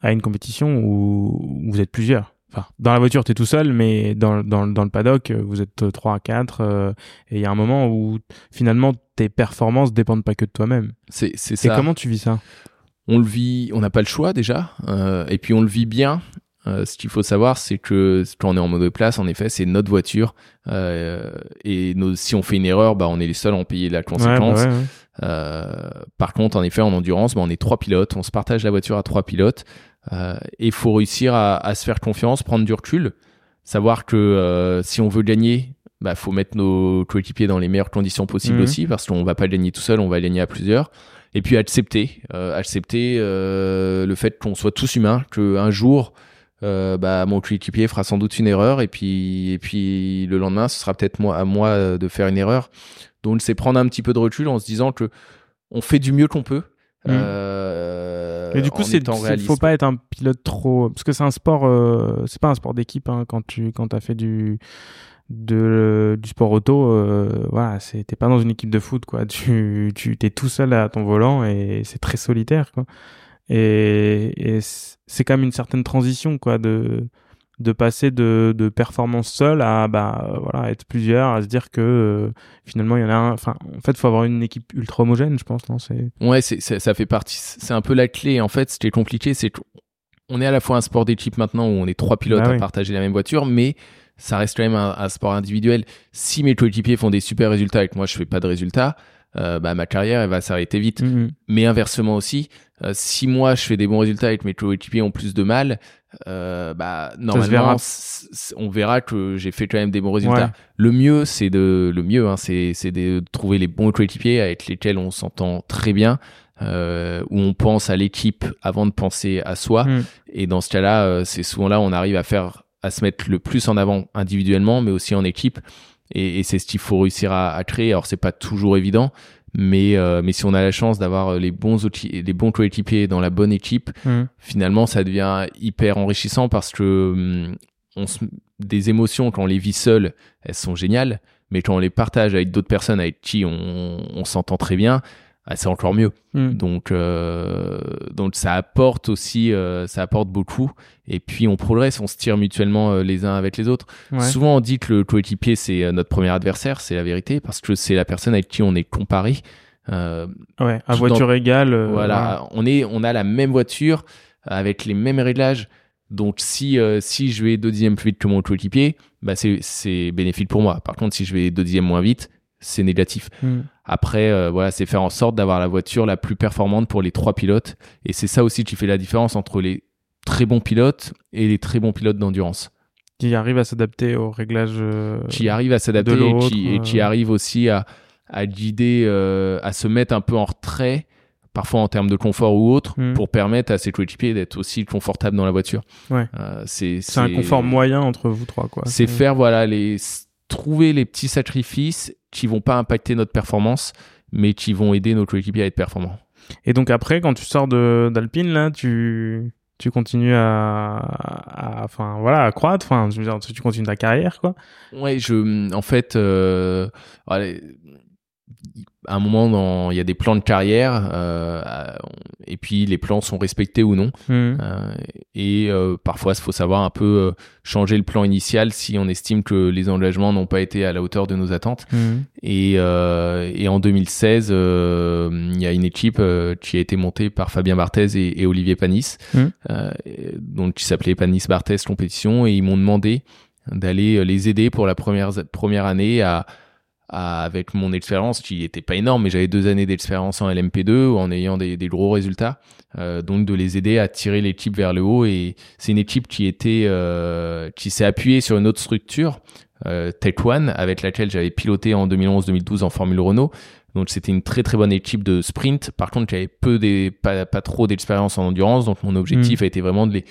[SPEAKER 1] à une compétition où vous êtes plusieurs. Enfin, dans la voiture, tu es tout seul, mais dans, dans, dans le paddock, vous êtes 3 à 4. euh, et il y a un moment où finalement tes performances dépendent pas que de toi-même.
[SPEAKER 2] c'est c'est
[SPEAKER 1] Et
[SPEAKER 2] ça
[SPEAKER 1] comment tu vis ça?
[SPEAKER 2] On le vit, on n'a pas le choix déjà, euh, et puis on le vit bien. Euh, ce qu'il faut savoir, c'est que quand on est en mode place, en effet, c'est notre voiture, euh, et nos, si on fait une erreur, bah, on est les seuls à en payer la conséquence.
[SPEAKER 1] Ouais, bah ouais, ouais.
[SPEAKER 2] Euh, par contre, en effet, en endurance, bah, on est trois pilotes, on se partage la voiture à trois pilotes, et il faut réussir à, à se faire confiance, prendre du recul, savoir que si on veut gagner, bah, faut mettre nos coéquipiers dans les meilleures conditions possibles
[SPEAKER 1] Mhm.
[SPEAKER 2] aussi, parce qu'on va pas gagner tout seul, on va gagner à plusieurs. Et puis accepter, euh, accepter euh, le fait qu'on soit tous humains, qu'un jour, euh, bah, mon coéquipier fera sans doute une erreur, et puis, et puis le lendemain, ce sera peut-être moi, à moi euh, de faire une erreur. Donc c'est prendre un petit peu de recul en se disant que on fait du mieux qu'on peut.
[SPEAKER 1] Mhm.
[SPEAKER 2] Euh,
[SPEAKER 1] Mais du coup, c'est, faut pas être un pilote trop, parce que c'est un sport, euh, c'est pas un sport d'équipe hein, quand tu, quand t'as fait du, de, du sport auto, euh, voilà, c'est, t'es pas dans une équipe de foot, quoi. Tu, tu, t'es tout seul à ton volant et c'est très solitaire, quoi. Et, et c'est c'est quand même une certaine transition, quoi, de, de passer de, de performance seule à, bah, voilà, être plusieurs, à se dire que, euh, finalement, il y en a un, enfin, en fait, faut avoir une équipe ultra homogène, je pense, non, c'est,
[SPEAKER 2] Ouais, c'est, c'est- ça fait partie. C'est un peu la clé. En fait, ce qui est compliqué, c'est qu'on est à la fois un sport d'équipe maintenant où on est trois pilotes
[SPEAKER 1] Bah
[SPEAKER 2] à
[SPEAKER 1] oui.
[SPEAKER 2] partager la même voiture, mais ça reste quand même un, un sport individuel. Si mes coéquipiers font des super résultats et que moi je fais pas de résultats, euh, bah, ma carrière elle va s'arrêter vite.
[SPEAKER 1] Mhm.
[SPEAKER 2] Mais inversement aussi, euh, si moi je fais des bons résultats et que mes coéquipiers ont plus de mal, euh, bah normalement
[SPEAKER 1] verra.
[SPEAKER 2] on verra que j'ai fait quand même des bons résultats.
[SPEAKER 1] Ouais.
[SPEAKER 2] Le mieux c'est de le mieux hein, c'est de trouver les bons coéquipiers avec lesquels on s'entend très bien. Euh, où on pense à l'équipe avant de penser à soi
[SPEAKER 1] Mhm.
[SPEAKER 2] et dans ce cas-là c'est souvent là où on arrive à faire à se mettre le plus en avant individuellement mais aussi en équipe et, et c'est ce qu'il faut réussir à, à créer alors c'est pas toujours évident mais euh, mais si on a la chance d'avoir les bons outils, les bons coéquipiers dans la bonne équipe,
[SPEAKER 1] Mhm.
[SPEAKER 2] finalement ça devient hyper enrichissant parce que hum, on se- des émotions quand on les vit seul, elles sont géniales, mais quand on les partage avec d'autres personnes avec qui on, on s'entend très bien, ah, c'est encore mieux.
[SPEAKER 1] Mhm.
[SPEAKER 2] Donc euh, donc ça apporte aussi euh, ça apporte beaucoup et puis on progresse, on se tire mutuellement euh, les uns avec les autres.
[SPEAKER 1] Ouais.
[SPEAKER 2] Souvent, on dit que le coéquipier, c'est notre premier adversaire, c'est la vérité, parce que c'est la personne avec qui on est comparé.
[SPEAKER 1] Ouais, à voiture égale.
[SPEAKER 2] voilà, on, est, on a la même voiture, avec les mêmes réglages. Donc, si, si je vais deux dixièmes plus vite que mon coéquipier, bah c'est, c'est bénéfique pour moi. Par contre, si je vais deux dixièmes moins vite, c'est négatif.
[SPEAKER 1] Hmm.
[SPEAKER 2] Après, euh, voilà, c'est faire en sorte d'avoir la voiture la plus performante pour les trois pilotes. Et c'est ça aussi qui fait la différence entre les très bons pilotes et les très bons pilotes d'endurance.
[SPEAKER 1] Qui arrive à s'adapter au réglage. euh,
[SPEAKER 2] qui arrive à s'adapter et qui, et qui
[SPEAKER 1] euh.
[SPEAKER 2] arrive aussi à, à guider, à se mettre un peu en retrait parfois en termes de confort ou autre,
[SPEAKER 1] Mm.
[SPEAKER 2] pour permettre à ses coéquipiers d'être aussi confortables dans la voiture.
[SPEAKER 1] Ouais.
[SPEAKER 2] C'est
[SPEAKER 1] C'est un confort moyen entre vous trois, quoi.
[SPEAKER 2] C'est faire voilà les trouver les petits sacrifices qui vont pas impacter notre performance, mais qui vont aider nos coéquipiers à être performants.
[SPEAKER 1] Et donc après, quand tu sors d'Alpine, là, tu tu continues à, enfin voilà, à croître. Enfin, tu continues ta carrière, quoi.
[SPEAKER 2] Ouais, je, en fait, euh, à un moment, dans- il y a des plans de carrière, euh, et puis les plans sont respectés ou non.
[SPEAKER 1] Mhm.
[SPEAKER 2] Euh, et euh, parfois, il faut savoir un peu changer le plan initial si on estime que les engagements n'ont pas été à la hauteur de nos attentes.
[SPEAKER 1] Mhm.
[SPEAKER 2] Et, et en 2016, euh, il y a une équipe qui a été montée par Fabien Barthez et, et Olivier Panis, donc qui s'appelait Panis Barthez Compétition, et ils m'ont demandé d'aller les aider pour la première première année à- avec mon expérience qui était pas énorme, mais j'avais deux années d'expérience en LMP2 en ayant des, des gros résultats, euh, donc de les aider à tirer l'équipe vers le haut. Et c'est une équipe qui était euh, qui s'est appuyée sur une autre structure euh, Tech One, avec laquelle j'avais piloté en 2011-2012 en Formule Renault. Donc c'était une très très bonne équipe de sprint. Par contre, j'avais peu des pas, pas trop d'expérience en endurance, donc mon objectif a été vraiment de les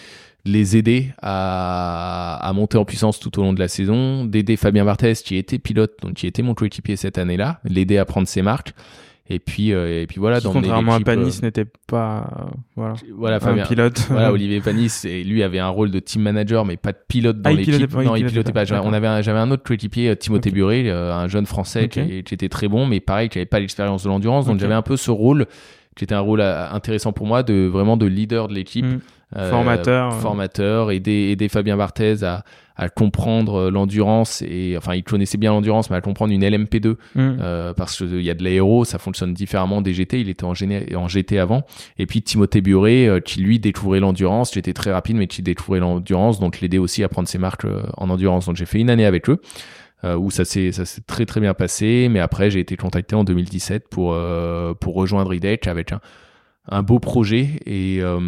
[SPEAKER 2] les aider à, à monter en puissance tout au long de la saison, d'aider Fabien Barthez qui était pilote, donc qui était mon coéquipier cette année-là, l'aider à prendre ses marques. Et puis et puis voilà,
[SPEAKER 1] Qui, contrairement à Panis,
[SPEAKER 2] euh,
[SPEAKER 1] n'était pas euh, voilà
[SPEAKER 2] voilà,
[SPEAKER 1] un
[SPEAKER 2] Fabien,
[SPEAKER 1] pilote.
[SPEAKER 2] voilà, Olivier Panis, et lui avait un rôle de team manager, mais pas de pilote dans
[SPEAKER 1] Ah,
[SPEAKER 2] l'équipe.
[SPEAKER 1] il
[SPEAKER 2] non, il
[SPEAKER 1] pilotait pas,
[SPEAKER 2] On avait, un- j'avais un autre coéquipier, euh, Timothée
[SPEAKER 1] Ok.
[SPEAKER 2] Buré, euh, un jeune Français qui, qui était très bon, mais pareil, qui avait pas l'expérience de l'endurance. Donc j'avais un peu ce rôle, qui était un rôle euh, intéressant pour moi, de vraiment de leader de l'équipe.
[SPEAKER 1] Mm.
[SPEAKER 2] Euh,
[SPEAKER 1] Formateur.
[SPEAKER 2] formateur, aider, aider Fabien Barthez à, à comprendre euh, l'endurance et enfin il connaissait bien l'endurance mais à comprendre une LMP2
[SPEAKER 1] Mhm.
[SPEAKER 2] euh, parce qu'il y a de l'aéro, ça fonctionne différemment des GT. Il était en, GT en GT avant. Et puis Timothée Buré, euh, qui lui découvrait l'endurance. J'étais très rapide, mais qui découvrait l'endurance, donc l'aider aussi à prendre ses marques en endurance. Donc j'ai fait une année avec eux. Où ça s'est ça s'est très très bien passé mais après j'ai été contacté en 2017 pour pour rejoindre IDEC avec un un beau projet et euh,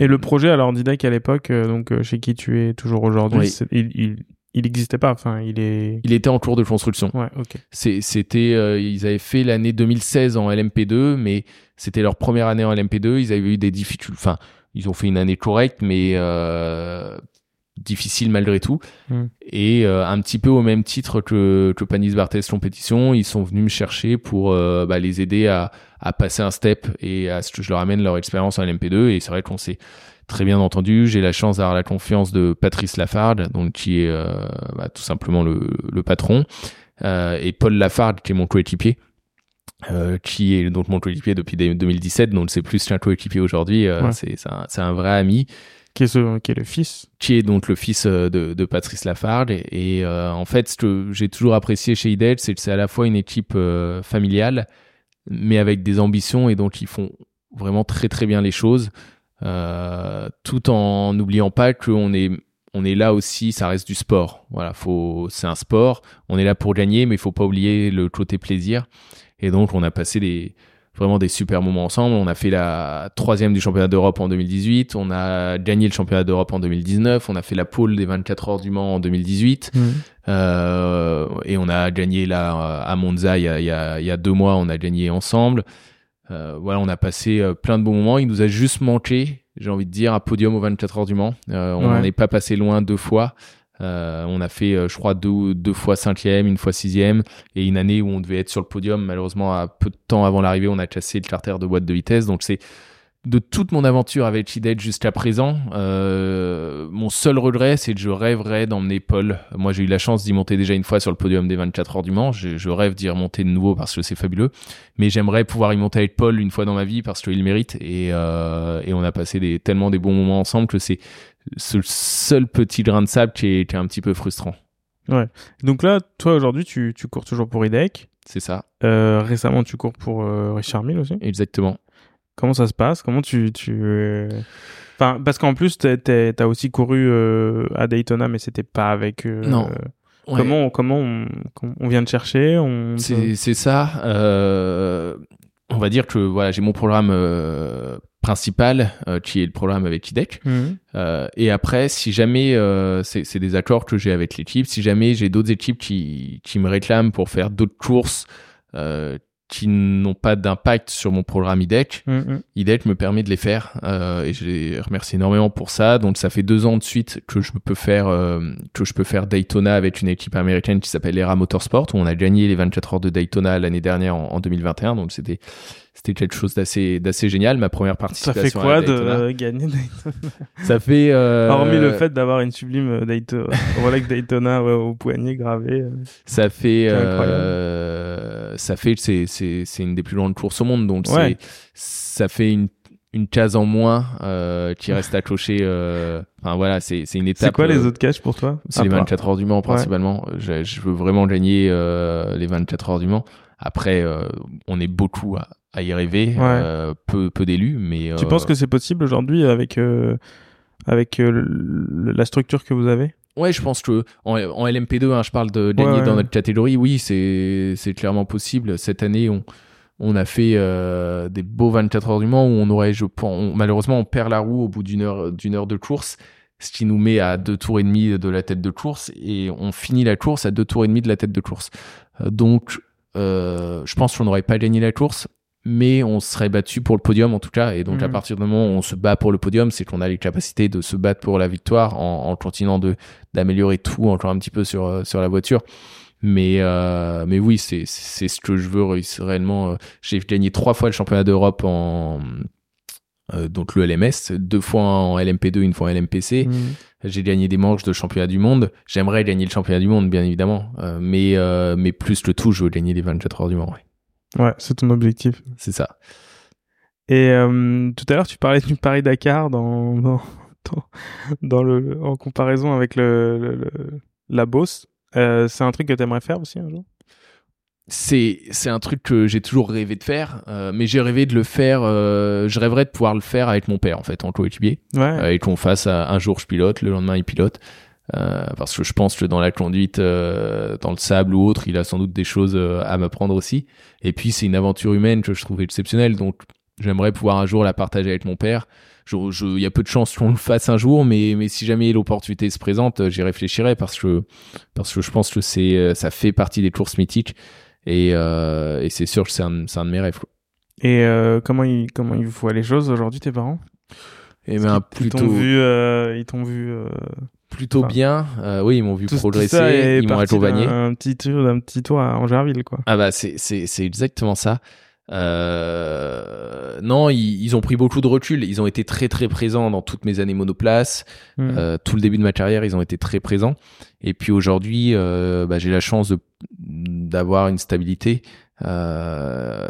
[SPEAKER 1] Et le projet, alors Didek à l'époque, euh, donc euh, chez qui tu es toujours aujourd'hui,
[SPEAKER 2] Oui.
[SPEAKER 1] il il il n'existait pas. Enfin, il est.
[SPEAKER 2] il était en cours de construction
[SPEAKER 1] Ouais, ok.
[SPEAKER 2] C'est- C'était, euh, ils avaient fait l'année 2016 en LMP2, mais c'était leur première année en LMP2. Ils avaient eu des difficultés. Enfin, ils ont fait une année correcte, mais euh, difficile malgré tout.
[SPEAKER 1] Mm.
[SPEAKER 2] Et euh, un petit peu au même titre que, que Panis Barthez Compétition, ils sont venus me chercher pour euh, bah, les aider à, à passer un step et à ce que je leur amène leur expérience en LMP2. Et c'est vrai qu'on s'est très bien entendu. J'ai la chance d'avoir la confiance de Patrice Lafargue, donc qui est euh, bah, tout simplement le, le patron, et Paul Lafargue, qui est mon coéquipier. Euh, qui est donc mon coéquipier depuis des- 2017, donc c'est plus qu'un coéquipier aujourd'hui, euh,
[SPEAKER 1] Ouais.
[SPEAKER 2] c'est c'est un, c'est un vrai ami
[SPEAKER 1] Qui est le fils.
[SPEAKER 2] qui est donc le fils euh, de, Patrice Lafargue. Et, euh, en fait, ce que j'ai toujours apprécié chez IDEL, c'est que c'est à la fois une équipe euh, familiale, mais avec des ambitions, et donc ils font vraiment très très bien les choses, tout en n'oubliant pas qu'on est on est là aussi, ça reste du sport. Voilà, faut, c'est un sport. On est là pour gagner, mais il faut pas oublier le côté plaisir. Et donc, on a passé des, vraiment des super moments ensemble. On a fait la troisième du championnat d'Europe en 2018. On a gagné le championnat d'Europe en 2019. On a fait la pole des 24 heures du Mans en 2018. Euh, et on a gagné là à Monza il y a, il y a, il y a deux mois. On a gagné ensemble. Euh, voilà, on a passé euh, plein de bons moments. Il nous a juste manqué, j'ai envie de dire, un podium aux 24 heures du Mans. Euh, on
[SPEAKER 1] Ouais.
[SPEAKER 2] n'en est pas passé loin deux fois. Euh, on a fait, euh, je crois, deux, fois cinquième, une fois sixième, et une année où on devait être sur le podium. Malheureusement, à peu de temps avant l'arrivée, on a cassé le charter de boîte de vitesse. Donc c'est de toute mon aventure avec Ided jusqu'à présent, euh, mon seul regret, c'est que je rêverais d'emmener Paul. Moi, j'ai eu la chance d'y monter déjà une fois sur le podium des 24 heures du Mans. Je, je rêve d'y remonter de nouveau parce que c'est fabuleux. Mais j'aimerais pouvoir y monter avec Paul une fois dans ma vie parce qu'il mérite. Et, euh, et on a passé des, tellement des bons moments ensemble que c'est ce seul petit grain de sable qui est, qui est un petit peu frustrant.
[SPEAKER 1] Donc là, toi aujourd'hui, tu, tu cours toujours pour IDEC.
[SPEAKER 2] C'est ça,
[SPEAKER 1] Euh, récemment, tu cours pour Richard Mille aussi.
[SPEAKER 2] exactement.
[SPEAKER 1] Comment ça se passe? Comment tu tu euh, Enfin, parce qu'en plus, t'as aussi couru euh, à Daytona, mais c'était pas avec. euh,
[SPEAKER 2] Non. Ouais.
[SPEAKER 1] Comment comment on, vient de chercher on
[SPEAKER 2] C'est ça. Euh, on va dire que voilà, j'ai mon programme principal qui est le programme avec IDEC. Euh, et après, si jamais c'est c'est des accords que j'ai avec l'équipe, si jamais j'ai d'autres équipes qui, qui me réclament pour faire d'autres courses qui n'ont pas d'impact sur mon programme IDEC.
[SPEAKER 1] Mm, mm.
[SPEAKER 2] IDEC me permet de les faire euh, et je les remercie énormément pour ça. Donc ça fait deux ans de suite que je peux faire euh, que je peux faire Daytona avec une équipe américaine qui s'appelle ERA Motorsport où on a gagné les 24 heures de Daytona l'année dernière en, en 2021. Donc c'était c'était quelque chose d'assez d'assez génial. Ma première
[SPEAKER 1] Ça
[SPEAKER 2] participation.
[SPEAKER 1] fait quoi
[SPEAKER 2] à
[SPEAKER 1] de euh, gagner Daytona
[SPEAKER 2] Ça fait euh,
[SPEAKER 1] Hormis le fait d'avoir une sublime euh, Daytona, Rolex Daytona ouais, au poignet gravé.
[SPEAKER 2] Ça fait, euh, ça fait, c'est, c'est, c'est une des plus grandes courses au monde, donc
[SPEAKER 1] Ouais.
[SPEAKER 2] ça fait une, une case en moins euh, qui reste accrochée. Euh, enfin voilà, c'est, c'est une étape.
[SPEAKER 1] C'est quoi les autres caches pour toi?
[SPEAKER 2] C'est
[SPEAKER 1] À
[SPEAKER 2] les
[SPEAKER 1] part-
[SPEAKER 2] 24 heures du Mans principalement. Je, je veux vraiment gagner les 24 heures du Mans. Après, on est beaucoup à, à y rêver,
[SPEAKER 1] Ouais.
[SPEAKER 2] euh, peu, peu d'élus, mais
[SPEAKER 1] Tu
[SPEAKER 2] euh,
[SPEAKER 1] penses que c'est possible aujourd'hui avec euh, avec euh, le- la structure que vous avez?
[SPEAKER 2] Ouais, je pense que en, en LMP2, hein, je parle de gagner
[SPEAKER 1] Ouais, ouais.
[SPEAKER 2] dans notre catégorie. Oui, c'est c'est clairement possible. Cette année, on on a fait euh, des beaux 24 heures du Mans où on aurait, je pense, on- malheureusement, on perd la roue au bout d'une heure d'une heure de course, ce qui nous met à deux tours et demi de la tête de course et on finit la course à deux tours et demi de la tête de course. Euh, donc, euh, je pense qu'on n'aurait pas gagné la course. Mais on serait battu pour le podium en tout cas, et donc à
[SPEAKER 1] Mhm.
[SPEAKER 2] partir du moment où on se bat pour le podium, c'est qu'on a les capacités de se battre pour la victoire en, en continuant de d'améliorer tout encore un petit peu sur euh, sur la voiture mais euh, mais oui c'est c'est ce que je veux réellement euh, j'ai gagné trois fois le championnat d'Europe en euh, donc le LMS deux fois en LMP2 une fois en LMPC
[SPEAKER 1] Mhm.
[SPEAKER 2] j'ai gagné des manches de championnat du monde j'aimerais gagner le championnat du monde bien évidemment euh, mais euh, mais plus que tout je veux gagner les 24 heures du Mans ouais.
[SPEAKER 1] Ouais, c'est ton objectif.
[SPEAKER 2] c'est ça
[SPEAKER 1] Et euh, tout à l'heure, tu parlais du Paris Dakar dans, dans, dans, dans le, en comparaison avec le, le- le- la Beauce. Euh, c'est un truc que tu aimerais faire aussi un jour?
[SPEAKER 2] C'est c'est un truc que j'ai toujours rêvé de faire euh, mais j'ai rêvé de le faire euh, je rêverais de pouvoir le faire avec mon père en fait en coéquipier
[SPEAKER 1] Ouais.
[SPEAKER 2] euh, et qu'on fasse un jour je pilote, le lendemain il pilote. Euh, parce que je pense que dans la conduite, euh, dans le sable ou autre, il a sans doute des choses euh, à m'apprendre aussi. Et puis c'est une aventure humaine que je trouve exceptionnelle, donc j'aimerais pouvoir un jour la partager avec mon père. Il y a peu de chances qu'on le fasse un jour, mais, mais si jamais l'opportunité se présente, j'y réfléchirai parce que parce que je pense que c'est ça fait partie des courses mythiques et, et c'est sûr que c'est un, c'est un de mes rêves. quoi.
[SPEAKER 1] Et comment ils comment ils voient les choses aujourd'hui tes parents?
[SPEAKER 2] Et
[SPEAKER 1] Parce
[SPEAKER 2] ben
[SPEAKER 1] Ils
[SPEAKER 2] plutôt
[SPEAKER 1] t'ont vu ils t'ont vu
[SPEAKER 2] plutôt
[SPEAKER 1] enfin,
[SPEAKER 2] bien. Euh, oui, ils m'ont vu
[SPEAKER 1] tout, tout
[SPEAKER 2] progresser,
[SPEAKER 1] est
[SPEAKER 2] ils m'ont accompagné.
[SPEAKER 1] un petit tour d'un petit tour à Angerville quoi.
[SPEAKER 2] Ah bah c'est c'est c'est exactement ça. Euh, non, ils, ils ont pris beaucoup de recul. Ils ont été très très présents dans toutes mes années monoplace.
[SPEAKER 1] Mhm.
[SPEAKER 2] Euh, tout le début de ma carrière, ils ont été très présents. Et puis aujourd'hui, bah, j'ai la chance d'avoir une stabilité. Euh,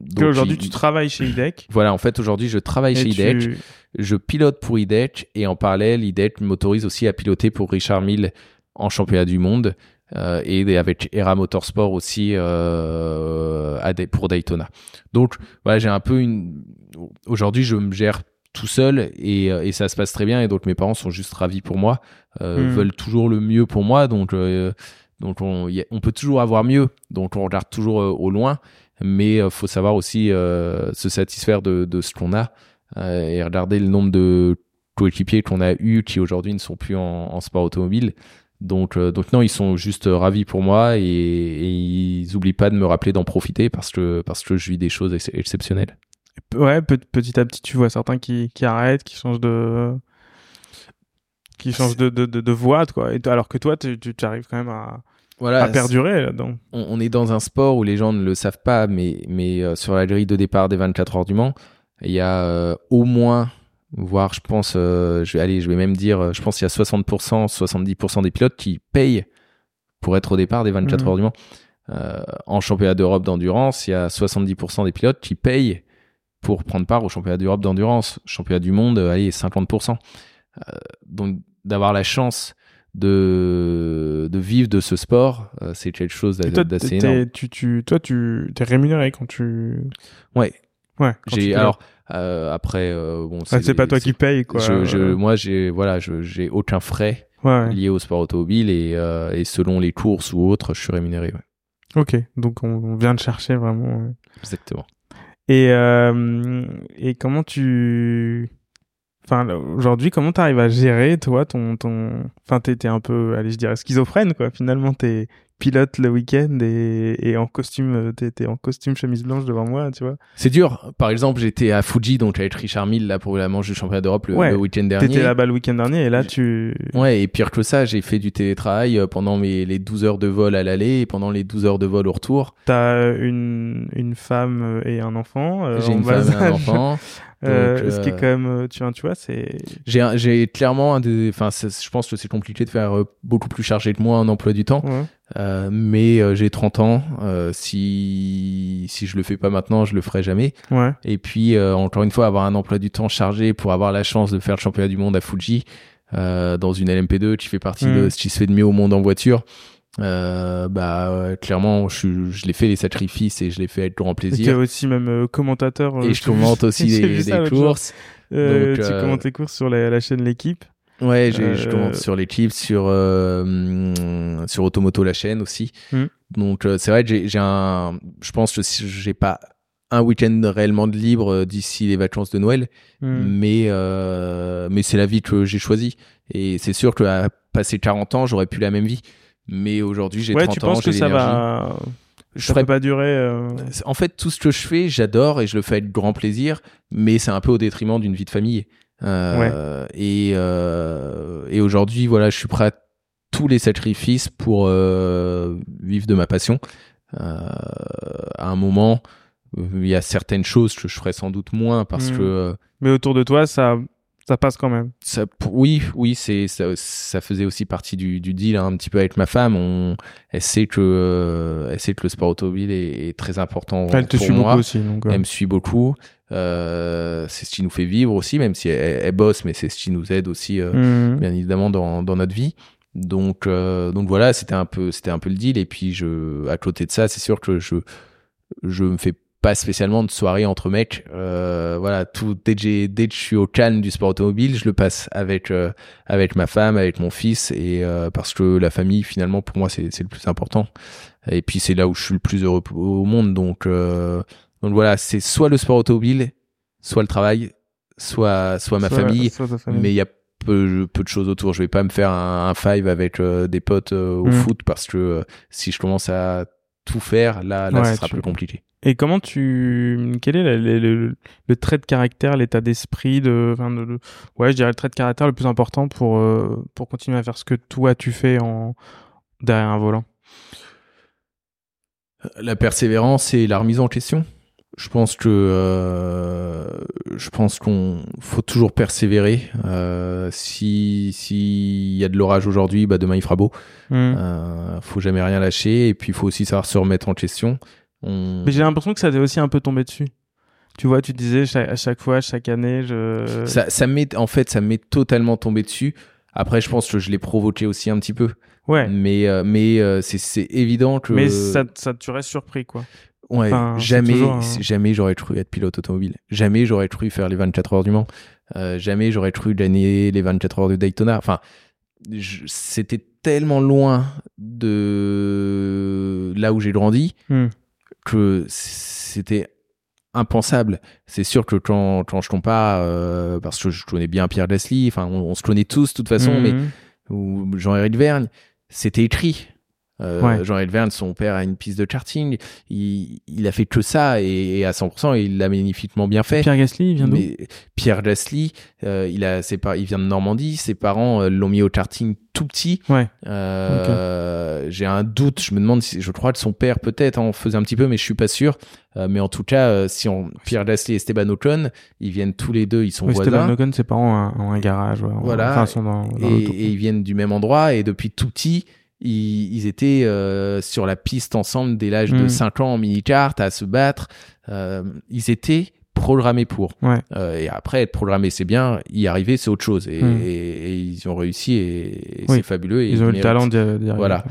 [SPEAKER 2] donc,
[SPEAKER 1] aujourd'hui tu travailles chez IDEC.
[SPEAKER 2] Voilà, en fait aujourd'hui, je travaille
[SPEAKER 1] et
[SPEAKER 2] chez
[SPEAKER 1] tu-
[SPEAKER 2] IDEC. Je pilote pour IDEC et en parallèle, IDEC m'autorise aussi à piloter pour Richard Mille en championnat du monde euh, et avec ERA Motorsport aussi euh, à pour Daytona. Donc voilà, j'ai un peu une. Aujourd'hui, je me gère tout seul et, et ça se passe très bien et donc mes parents sont juste ravis pour moi, euh,
[SPEAKER 1] Mm.
[SPEAKER 2] veulent toujours le mieux pour moi donc euh, donc on, peut toujours avoir mieux donc on regarde toujours euh, au loin mais euh, faut savoir aussi euh, se satisfaire de, ce qu'on a et regarder le nombre de coéquipiers qu'on a eu qui aujourd'hui ne sont plus en, sport automobile. Donc, non, ils sont juste ravis pour moi et, ils oublient pas de me rappeler d'en profiter parce que je vis des choses ex- exceptionnelles.
[SPEAKER 1] Ouais, pe- petit à petit, tu vois certains qui arrêtent, qui changent de. Qui changent de, de, de, de voie, quoi. Et, alors que toi, tu, arrives quand même à,
[SPEAKER 2] Voilà,
[SPEAKER 1] à perdurer là-dedans.
[SPEAKER 2] on, on est dans un sport où les gens ne le savent pas, mais, mais euh, sur la grille de départ des 24 heures du Mans, il y a euh, au moins, voire je pense, euh, je vais aller, je vais même dire, je pense qu'il y a 60%, 70% des pilotes qui payent pour être au départ des 24
[SPEAKER 1] Mhm.
[SPEAKER 2] heures du Mans. En championnat d'Europe d'endurance, il y a 70% des pilotes qui payent pour prendre part au championnat d'Europe d'endurance. Championnat du monde, allez, 50%. Euh, donc d'avoir la chance de, de vivre de ce sport, euh, c'est quelque chose d'assez énorme.
[SPEAKER 1] tu, tu, toi, tu es rémunéré quand tu.
[SPEAKER 2] Ouais,
[SPEAKER 1] Ouais.
[SPEAKER 2] j'ai alors euh, après euh, bon
[SPEAKER 1] Ah, c'est pas toi qui paye, quoi.
[SPEAKER 2] je, je-
[SPEAKER 1] Euh,
[SPEAKER 2] moi j'ai voilà j'ai aucun frais
[SPEAKER 1] Ouais,
[SPEAKER 2] liés au sport automobile et, et selon les courses ou autres je suis rémunéré ouais.
[SPEAKER 1] Ok, donc on, on vient de chercher vraiment.
[SPEAKER 2] exactement
[SPEAKER 1] Et, et comment tu. Enfin, aujourd'hui, comment t'arrives à gérer, toi, ton, ton, enfin, t'es un peu, allez, je dirais schizophrène, quoi. Finalement, t'es pilote le week-end et, et en costume, euh, t'es en costume chemise blanche devant moi, tu vois.
[SPEAKER 2] C'est dur. Par exemple, j'étais à Fuji, donc avec Richard Mille là pour la manche du championnat d'Europe le,
[SPEAKER 1] Ouais.
[SPEAKER 2] le week-end dernier.
[SPEAKER 1] T'étais là-bas le week-end dernier et là, tu,
[SPEAKER 2] Ouais, et pire que ça, j'ai fait du télétravail euh, pendant mes, les 12 heures de vol à l'aller et pendant les 12 heures de vol au retour.
[SPEAKER 1] t'as une, une femme et un enfant. euh,
[SPEAKER 2] j'ai une femme et un enfant.
[SPEAKER 1] Euh, Ce qui est quand même, tu vois, tu vois, c'est.
[SPEAKER 2] J'ai, clairement un des, enfin, je pense que c'est compliqué de faire beaucoup plus chargé que moi un emploi du temps.
[SPEAKER 1] Ouais.
[SPEAKER 2] Euh, mais euh, j'ai 30 ans. Euh, si si je le fais pas maintenant, je le ferai jamais.
[SPEAKER 1] Ouais.
[SPEAKER 2] Et puis euh, encore une fois, avoir un emploi du temps chargé pour avoir la chance de faire le championnat du monde à Fuji euh, dans une LMP2 qui fait partie
[SPEAKER 1] Mm.
[SPEAKER 2] de ce qui se fait de mieux au monde en voiture. Euh, bah clairement, je, je l'ai fait les sacrifices et je l'ai fait avec grand
[SPEAKER 1] Et tu es
[SPEAKER 2] plaisir.
[SPEAKER 1] aussi même commentateur.
[SPEAKER 2] Et je commente aussi des, courses. Donc,
[SPEAKER 1] tu commentes les courses sur la, la chaîne L'équipe.
[SPEAKER 2] Ouais, j'ai- je
[SPEAKER 1] Euh,
[SPEAKER 2] commente sur l'équipe, sur euh, hum, sur Automoto la chaîne aussi.
[SPEAKER 1] Mm.
[SPEAKER 2] Donc euh, c'est vrai que j'ai j'ai un, je pense que j'ai pas un week-end réellement de libre euh, d'ici les vacances de Noël,
[SPEAKER 1] Hmm.
[SPEAKER 2] mais euh, mais c'est la vie que j'ai choisie. Et c'est sûr qu'à passer 40 ans, j'aurais plus la même vie. Mais aujourd'hui, j'ai
[SPEAKER 1] Ouais,
[SPEAKER 2] 30
[SPEAKER 1] tu
[SPEAKER 2] ans,
[SPEAKER 1] penses que ça va.
[SPEAKER 2] Je
[SPEAKER 1] Ça
[SPEAKER 2] ferais
[SPEAKER 1] peut pas durer. euh,
[SPEAKER 2] en fait, tout ce que je fais, j'adore et je le fais avec grand plaisir, mais c'est un peu au détriment d'une vie de famille. Euh, Et, euh, et aujourd'hui, voilà, je suis prêt à tous les sacrifices pour euh, vivre de ma passion. À un moment, il y a certaines choses que je ferai sans doute moins parce
[SPEAKER 1] Mm.
[SPEAKER 2] que
[SPEAKER 1] Mais autour de toi, ça, ça passe quand même.
[SPEAKER 2] ça, oui, oui, c'est ça, ça faisait aussi partie du, du deal hein, un petit peu avec ma femme. On, elle sait que, euh, elle sait que le sport automobile est, est très important
[SPEAKER 1] Elle te
[SPEAKER 2] pour
[SPEAKER 1] suit
[SPEAKER 2] moi.
[SPEAKER 1] beaucoup aussi. Donc,
[SPEAKER 2] Elle me suit beaucoup. Euh, c'est ce qui nous fait vivre aussi, même si elle, elle bosse, mais c'est ce qui nous aide aussi, euh,
[SPEAKER 1] hmm.
[SPEAKER 2] bien évidemment, dans, dans notre vie. Donc, euh, donc voilà, c'était un peu, c'était un peu le deal. Et puis, je, à côté de ça, c'est sûr que je, je me fais pas spécialement de soirée entre mecs. Euh, voilà, tout dès que dès que je suis au calme du sport automobile, je le passe avec euh, avec ma femme, avec mon fils, et euh, parce que la famille, finalement, pour moi, c'est c'est le plus important. Et puis c'est là où je suis le plus heureux au monde. Donc euh, donc voilà, c'est soit le sport automobile, soit le travail, soit soit ma
[SPEAKER 1] Soit-
[SPEAKER 2] famille.
[SPEAKER 1] soit ta famille.
[SPEAKER 2] Mais il y a peu, peu de choses autour. Je vais pas me faire un, un five avec euh, des potes euh, au
[SPEAKER 1] Mm.
[SPEAKER 2] foot parce que euh, si je commence à tout faire, là, là,
[SPEAKER 1] Ouais,
[SPEAKER 2] ça sera
[SPEAKER 1] tu-
[SPEAKER 2] plus compliqué.
[SPEAKER 1] Et comment tu, quel est le, le- le- le trait de caractère, l'état d'esprit de, enfin, de- de- ouais, je dirais le trait de caractère le plus important pour pour continuer à faire ce que toi tu fais en derrière un volant?
[SPEAKER 2] La persévérance et la remise en question. Je pense que euh, je pense qu'on faut toujours persévérer. Euh, si s'il y a de l'orage aujourd'hui, bah demain il fera beau.
[SPEAKER 1] Hmm.
[SPEAKER 2] Euh, faut jamais rien lâcher et puis il faut aussi savoir se remettre en question. On...
[SPEAKER 1] Mais j'ai l'impression que ça t'est aussi un peu tombé dessus. Tu vois, tu disais chaque- à chaque fois, chaque année, je.
[SPEAKER 2] Ça, ça m'est en fait ça m'est totalement tombé dessus. Après, je pense que je l'ai provoqué aussi un petit peu.
[SPEAKER 1] ouais.
[SPEAKER 2] Mais euh, mais c'est c'est évident que
[SPEAKER 1] Mais ça, ça tu restes surpris, quoi.
[SPEAKER 2] Ouais,
[SPEAKER 1] Enfin, c'est
[SPEAKER 2] jamais,
[SPEAKER 1] toujours
[SPEAKER 2] c'est- jamais j'aurais cru être pilote automobile. Jamais j'aurais cru faire les 24 heures du Mans. Euh, jamais j'aurais cru gagner les 24 heures de Daytona. Enfin, c'était tellement loin de là où j'ai grandi
[SPEAKER 1] Hmm.
[SPEAKER 2] que c'était impensable. C'est sûr que quand, quand je compare, euh, parce que je connais bien Pierre Gasly, enfin, on, on se connaît tous de toute façon, mais
[SPEAKER 1] Mhm.
[SPEAKER 2] ou Jean-Éric Vergne, c'était écrit. Euh,
[SPEAKER 1] Ouais.
[SPEAKER 2] Jean-Éric Vergne, son père a une piste de karting, il, il a fait que ça et, et à 100%, il l'a magnifiquement bien fait.
[SPEAKER 1] Pierre Gasly, il vient d'où?
[SPEAKER 2] Pierre Gasly, euh, il a ses il vient de Normandie, ses parents euh, l'ont mis au karting tout petit.
[SPEAKER 1] Ouais.
[SPEAKER 2] Euh, J'ai un doute, je me demande si, je crois que son père peut-être en faisait un petit peu, mais je suis pas sûr. Euh, mais en tout cas, euh, si on Pierre Gasly et Esteban Ocon, ils viennent tous les deux, ils sont
[SPEAKER 1] Oui,
[SPEAKER 2] voisins.
[SPEAKER 1] Esteban Ocon, ses parents ont un, ont un garage. ouais.
[SPEAKER 2] Voilà.
[SPEAKER 1] Enfin, ils sont dans, dans
[SPEAKER 2] et ils viennent du même endroit et depuis tout petit ils, ils étaient euh, sur la piste ensemble dès l'âge de
[SPEAKER 1] Mm.
[SPEAKER 2] 5 ans en mini-kart à se battre euh, ils étaient programmés pour
[SPEAKER 1] Ouais.
[SPEAKER 2] Euh, et après être programmé c'est bien y arriver c'est autre chose et,
[SPEAKER 1] Mm.
[SPEAKER 2] et- et ils ont réussi et, et
[SPEAKER 1] Oui.
[SPEAKER 2] c'est fabuleux et
[SPEAKER 1] Ils ont eu le talent d'y arriver.
[SPEAKER 2] Voilà.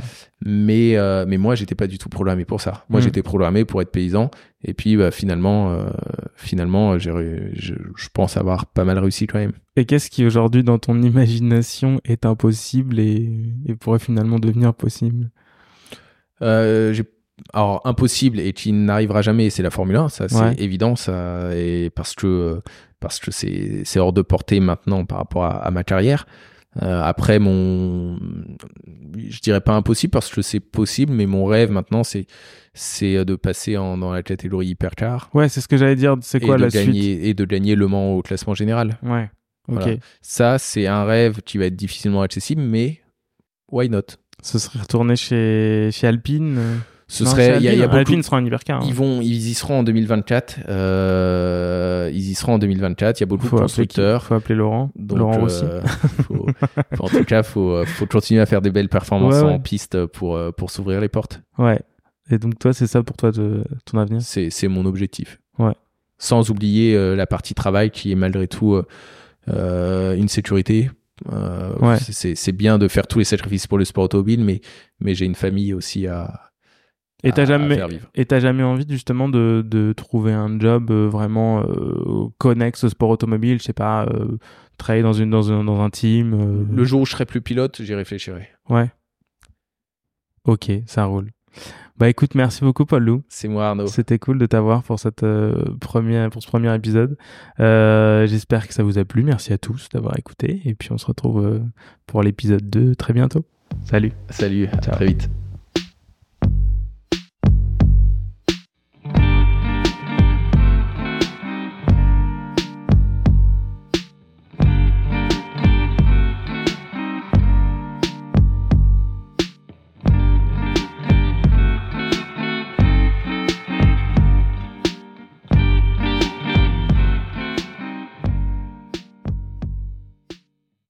[SPEAKER 2] mais euh, mais moi j'étais pas du tout programmé pour ça moi
[SPEAKER 1] Mm.
[SPEAKER 2] j'étais programmé pour être paysan et puis bah, finalement euh, finalement j'ai je, je pense avoir pas mal réussi quand même
[SPEAKER 1] Et qu'est-ce qui aujourd'hui dans ton imagination est impossible et, pourrait finalement devenir possible?
[SPEAKER 2] Euh, j'ai alors impossible et qui n'arrivera jamais, c'est la Formule 1, ça c'est
[SPEAKER 1] Ouais.
[SPEAKER 2] évident, ça, et parce que parce que c'est c'est hors de portée maintenant par rapport à, à ma carrière. Euh, après mon, je dirais pas impossible parce que c'est possible, mais mon rêve maintenant c'est c'est de passer en, dans la catégorie hypercar
[SPEAKER 1] Ouais, c'est ce que j'allais dire. C'est
[SPEAKER 2] et
[SPEAKER 1] quoi
[SPEAKER 2] de
[SPEAKER 1] la suite?
[SPEAKER 2] gagner et de gagner le Mans au classement général.
[SPEAKER 1] Ouais. Ok.
[SPEAKER 2] Ça c'est un rêve qui va être difficilement accessible, mais why not?
[SPEAKER 1] Ce serait retourné chez, chez Alpine. euh,
[SPEAKER 2] Ce
[SPEAKER 1] non,
[SPEAKER 2] serait, il y a, y a beaucoup,
[SPEAKER 1] Alpine sera un hypercar. hein.
[SPEAKER 2] Ils vont, ils y seront en 2024. Euh, ils y seront en 2024. Il y a beaucoup
[SPEAKER 1] faut
[SPEAKER 2] de
[SPEAKER 1] appeler,
[SPEAKER 2] constructeurs.
[SPEAKER 1] faut appeler Laurent.
[SPEAKER 2] Donc,
[SPEAKER 1] Laurent aussi.
[SPEAKER 2] euh, faut- faut- en tout cas, faut, euh, faut continuer à faire des belles performances
[SPEAKER 1] Ouais,
[SPEAKER 2] en piste pour, pour s'ouvrir les portes.
[SPEAKER 1] Ouais. Et donc toi, c'est ça pour toi de, ton avenir?
[SPEAKER 2] C'est, c'est mon objectif.
[SPEAKER 1] Ouais.
[SPEAKER 2] Sans oublier euh, la partie travail qui est malgré tout une sécurité. Euh,
[SPEAKER 1] Ouais.
[SPEAKER 2] c'est bien de faire tous les sacrifices pour le sport automobile, mais, mais j'ai une famille aussi à,
[SPEAKER 1] Et t'as jamais, et t'as jamais envie justement de, de trouver un job euh, vraiment euh, connexe au sport automobile, je sais pas, euh, travailler dans une dans un dans un team. euh,
[SPEAKER 2] Le jour où je serai plus pilote, j'y réfléchirai.
[SPEAKER 1] Ouais. Ok, ça roule. Bah écoute, merci beaucoup Paul Lou.
[SPEAKER 2] C'est moi Arnaud.
[SPEAKER 1] C'était cool de t'avoir pour cette euh, première pour ce premier épisode. Euh, J'espère que ça vous a plu. Merci à tous d'avoir écouté et puis on se retrouve euh, pour l'épisode 2 très bientôt. Salut.
[SPEAKER 2] Salut, à
[SPEAKER 1] Ciao.
[SPEAKER 2] très vite.